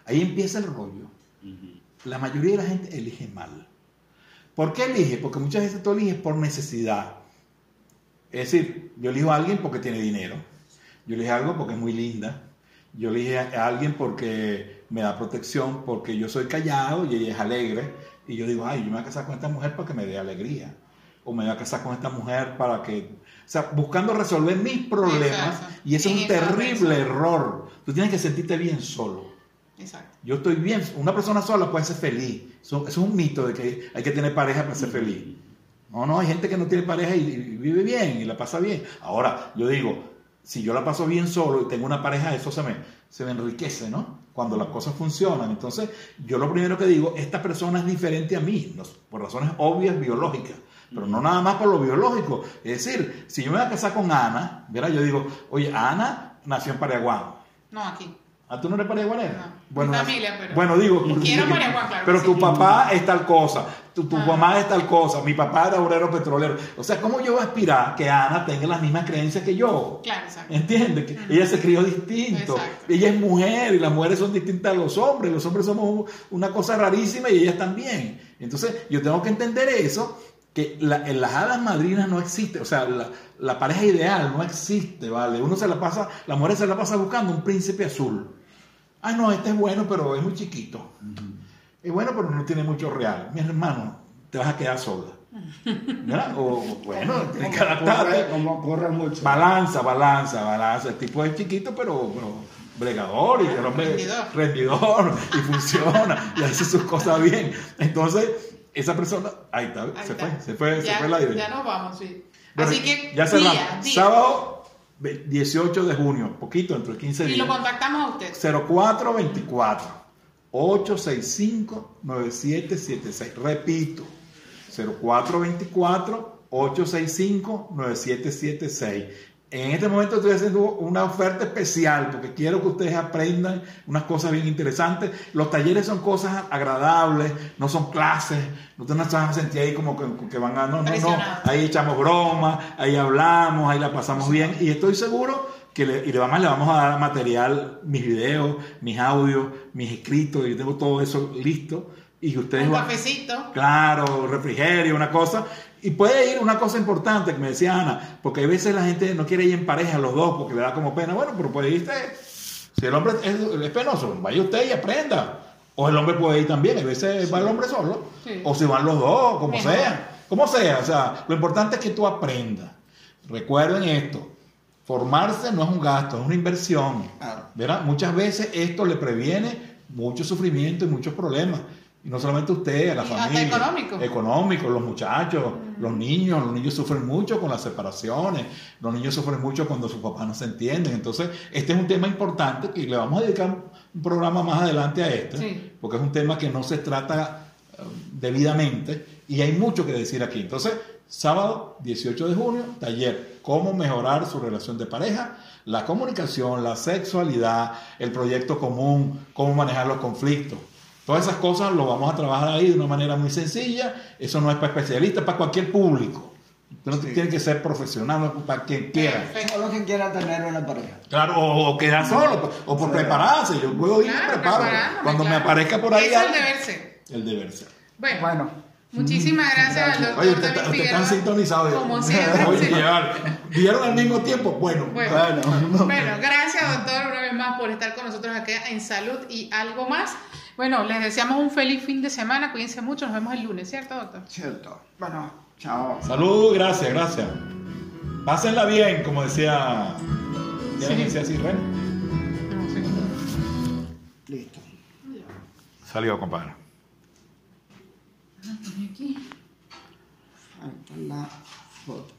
Ahí empieza el rollo. La mayoría de la gente elige mal. ¿Por qué elige? Porque muchas veces tú eliges por necesidad. Es decir, yo elijo a alguien porque tiene dinero. Yo elijo a algo porque es muy linda. Yo elijo a alguien porque me da protección, porque yo soy callado y ella es alegre. Y yo digo, ay, yo me voy a casar con esta mujer para que me dé alegría. O me voy a casar con esta mujer para que... O sea, buscando resolver mis problemas. Exacto. Y ese es un terrible error. Tú tienes que sentirte bien solo. Exacto. Yo estoy bien, una persona sola puede ser feliz. Eso, es un mito de que hay que tener pareja para ser feliz. No, no, hay gente que no tiene pareja y, y vive bien y la pasa bien. Ahora, yo digo, si yo la paso bien solo y tengo una pareja, eso se me, se me enriquece, ¿no? Cuando las cosas funcionan. Entonces, yo lo primero que digo, esta persona es diferente a mí, por razones obvias biológicas. Pero no nada más por lo biológico. Es decir, si yo me voy a casar con Ana, ¿verdad? Yo digo, oye, Ana nació en Paraguay. No, aquí. ¿Ah, tú no eres paraguanera? No, mi familia, pero- Bueno, digo, Quiero Paraguay, claro pero tu sí. papá es tal cosa, tu, tu Ah. mamá es tal cosa, mi papá era obrero petrolero. O sea, ¿cómo yo voy a aspirar que Ana tenga las mismas creencias que yo? Claro, exacto. ¿Entiendes? Ella se crió distinto. Exacto. Ella es mujer y las mujeres son distintas a los hombres. Los hombres somos una cosa rarísima y ellas también. Entonces, yo tengo que entender eso, que la- en las hadas madrinas no existe. O sea, la, la pareja ideal no existe, ¿vale? Uno se la pasa, la mujer se la pasa buscando un príncipe azul. Ah, no, este es bueno, pero es muy chiquito. Es bueno, pero no tiene mucho real. Mi hermano, te vas a quedar sola. ¿Verdad? O, bueno, tienes que adaptarte. como ocurre mucho. Balanza, balanza, balanza. El tipo es chiquito, pero, pero bregador y el hombre rendidor y funciona y hace sus cosas bien. Entonces, esa persona, ahí está, Ahí se está. fue, se fue, se ya, fue el aire. Ya nos vamos, sí. Bueno, Así que, ya cerramos. día, día. Sábado ve- 18 de junio, poquito, entre 15 Y días. lo contactamos a usted. 0424 865 9776. Repito, 0424 865 9776. En este momento estoy haciendo una oferta especial porque quiero que ustedes aprendan unas cosas bien interesantes. Los talleres son cosas agradables, no son clases, no te no se van a sentir ahí como que, que van a... No, no, no. Ahí echamos bromas, ahí hablamos, ahí la pasamos bien y estoy seguro que le, y le vamos, le vamos a dar material, mis videos, mis audios, mis escritos, yo tengo todo eso listo y ustedes Un van... cafecito. Claro, refrigerio, una cosa. Y puede ir una cosa importante que me decía Ana, porque a veces la gente no quiere ir en pareja los dos porque le da como pena. Bueno, pero puede ir usted. Si el hombre es, es penoso, vaya usted y aprenda. O el hombre puede ir también, a veces va el hombre solo. Sí. O si van los dos, como Mejor. sea. Como sea, o sea, lo importante es que tú aprendas. Recuerden esto, formarse no es un gasto, es una inversión. Muchas veces esto le previene mucho sufrimiento y muchos problemas. Y no solamente usted, a la Y hasta familia. económico. Económico, los muchachos, los niños. Los niños sufren mucho con las separaciones. Los niños sufren mucho cuando sus papás no se entienden. Entonces, este es un tema importante que le vamos a dedicar un programa más adelante a este. Sí. Porque es un tema que no se trata eh, debidamente y hay mucho que decir aquí. Entonces, sábado 18 de junio, taller, cómo mejorar su relación de pareja, la comunicación, la sexualidad, el proyecto común, cómo manejar los conflictos. Todas esas cosas lo vamos a trabajar ahí de una manera muy sencilla. Eso no es para especialistas, es para cualquier público. Usted no Sí. tiene que ser profesional, para quien quiera. O lo que quiera tener una pareja. Claro, o, o quedar solo, o por Sí. prepararse. Yo puedo ir Claro, y preparo. Cuando me claro. aparezca por ahí Eso es el deber ser. el deber ser. Bueno, Bueno, muchísimas gracias al Gracias. doctor Oye, usted, David está- usted Figueroa. están sintonizados. Como [LAUGHS] siempre. Oye, ¿Vieron al mismo tiempo? Bueno, Bueno. bueno. Bueno, gracias doctor una vez más por estar con nosotros acá en Salud y algo más. Bueno, les deseamos un feliz fin de semana, cuídense mucho, nos vemos el lunes, ¿cierto doctor? Cierto. Bueno, chao. Salud, gracias, gracias. Pásenla bien, como decía. ¿Quién Sí. decía así, Ren? No. Listo. Salió, compadre. Aquí. Falta la foto.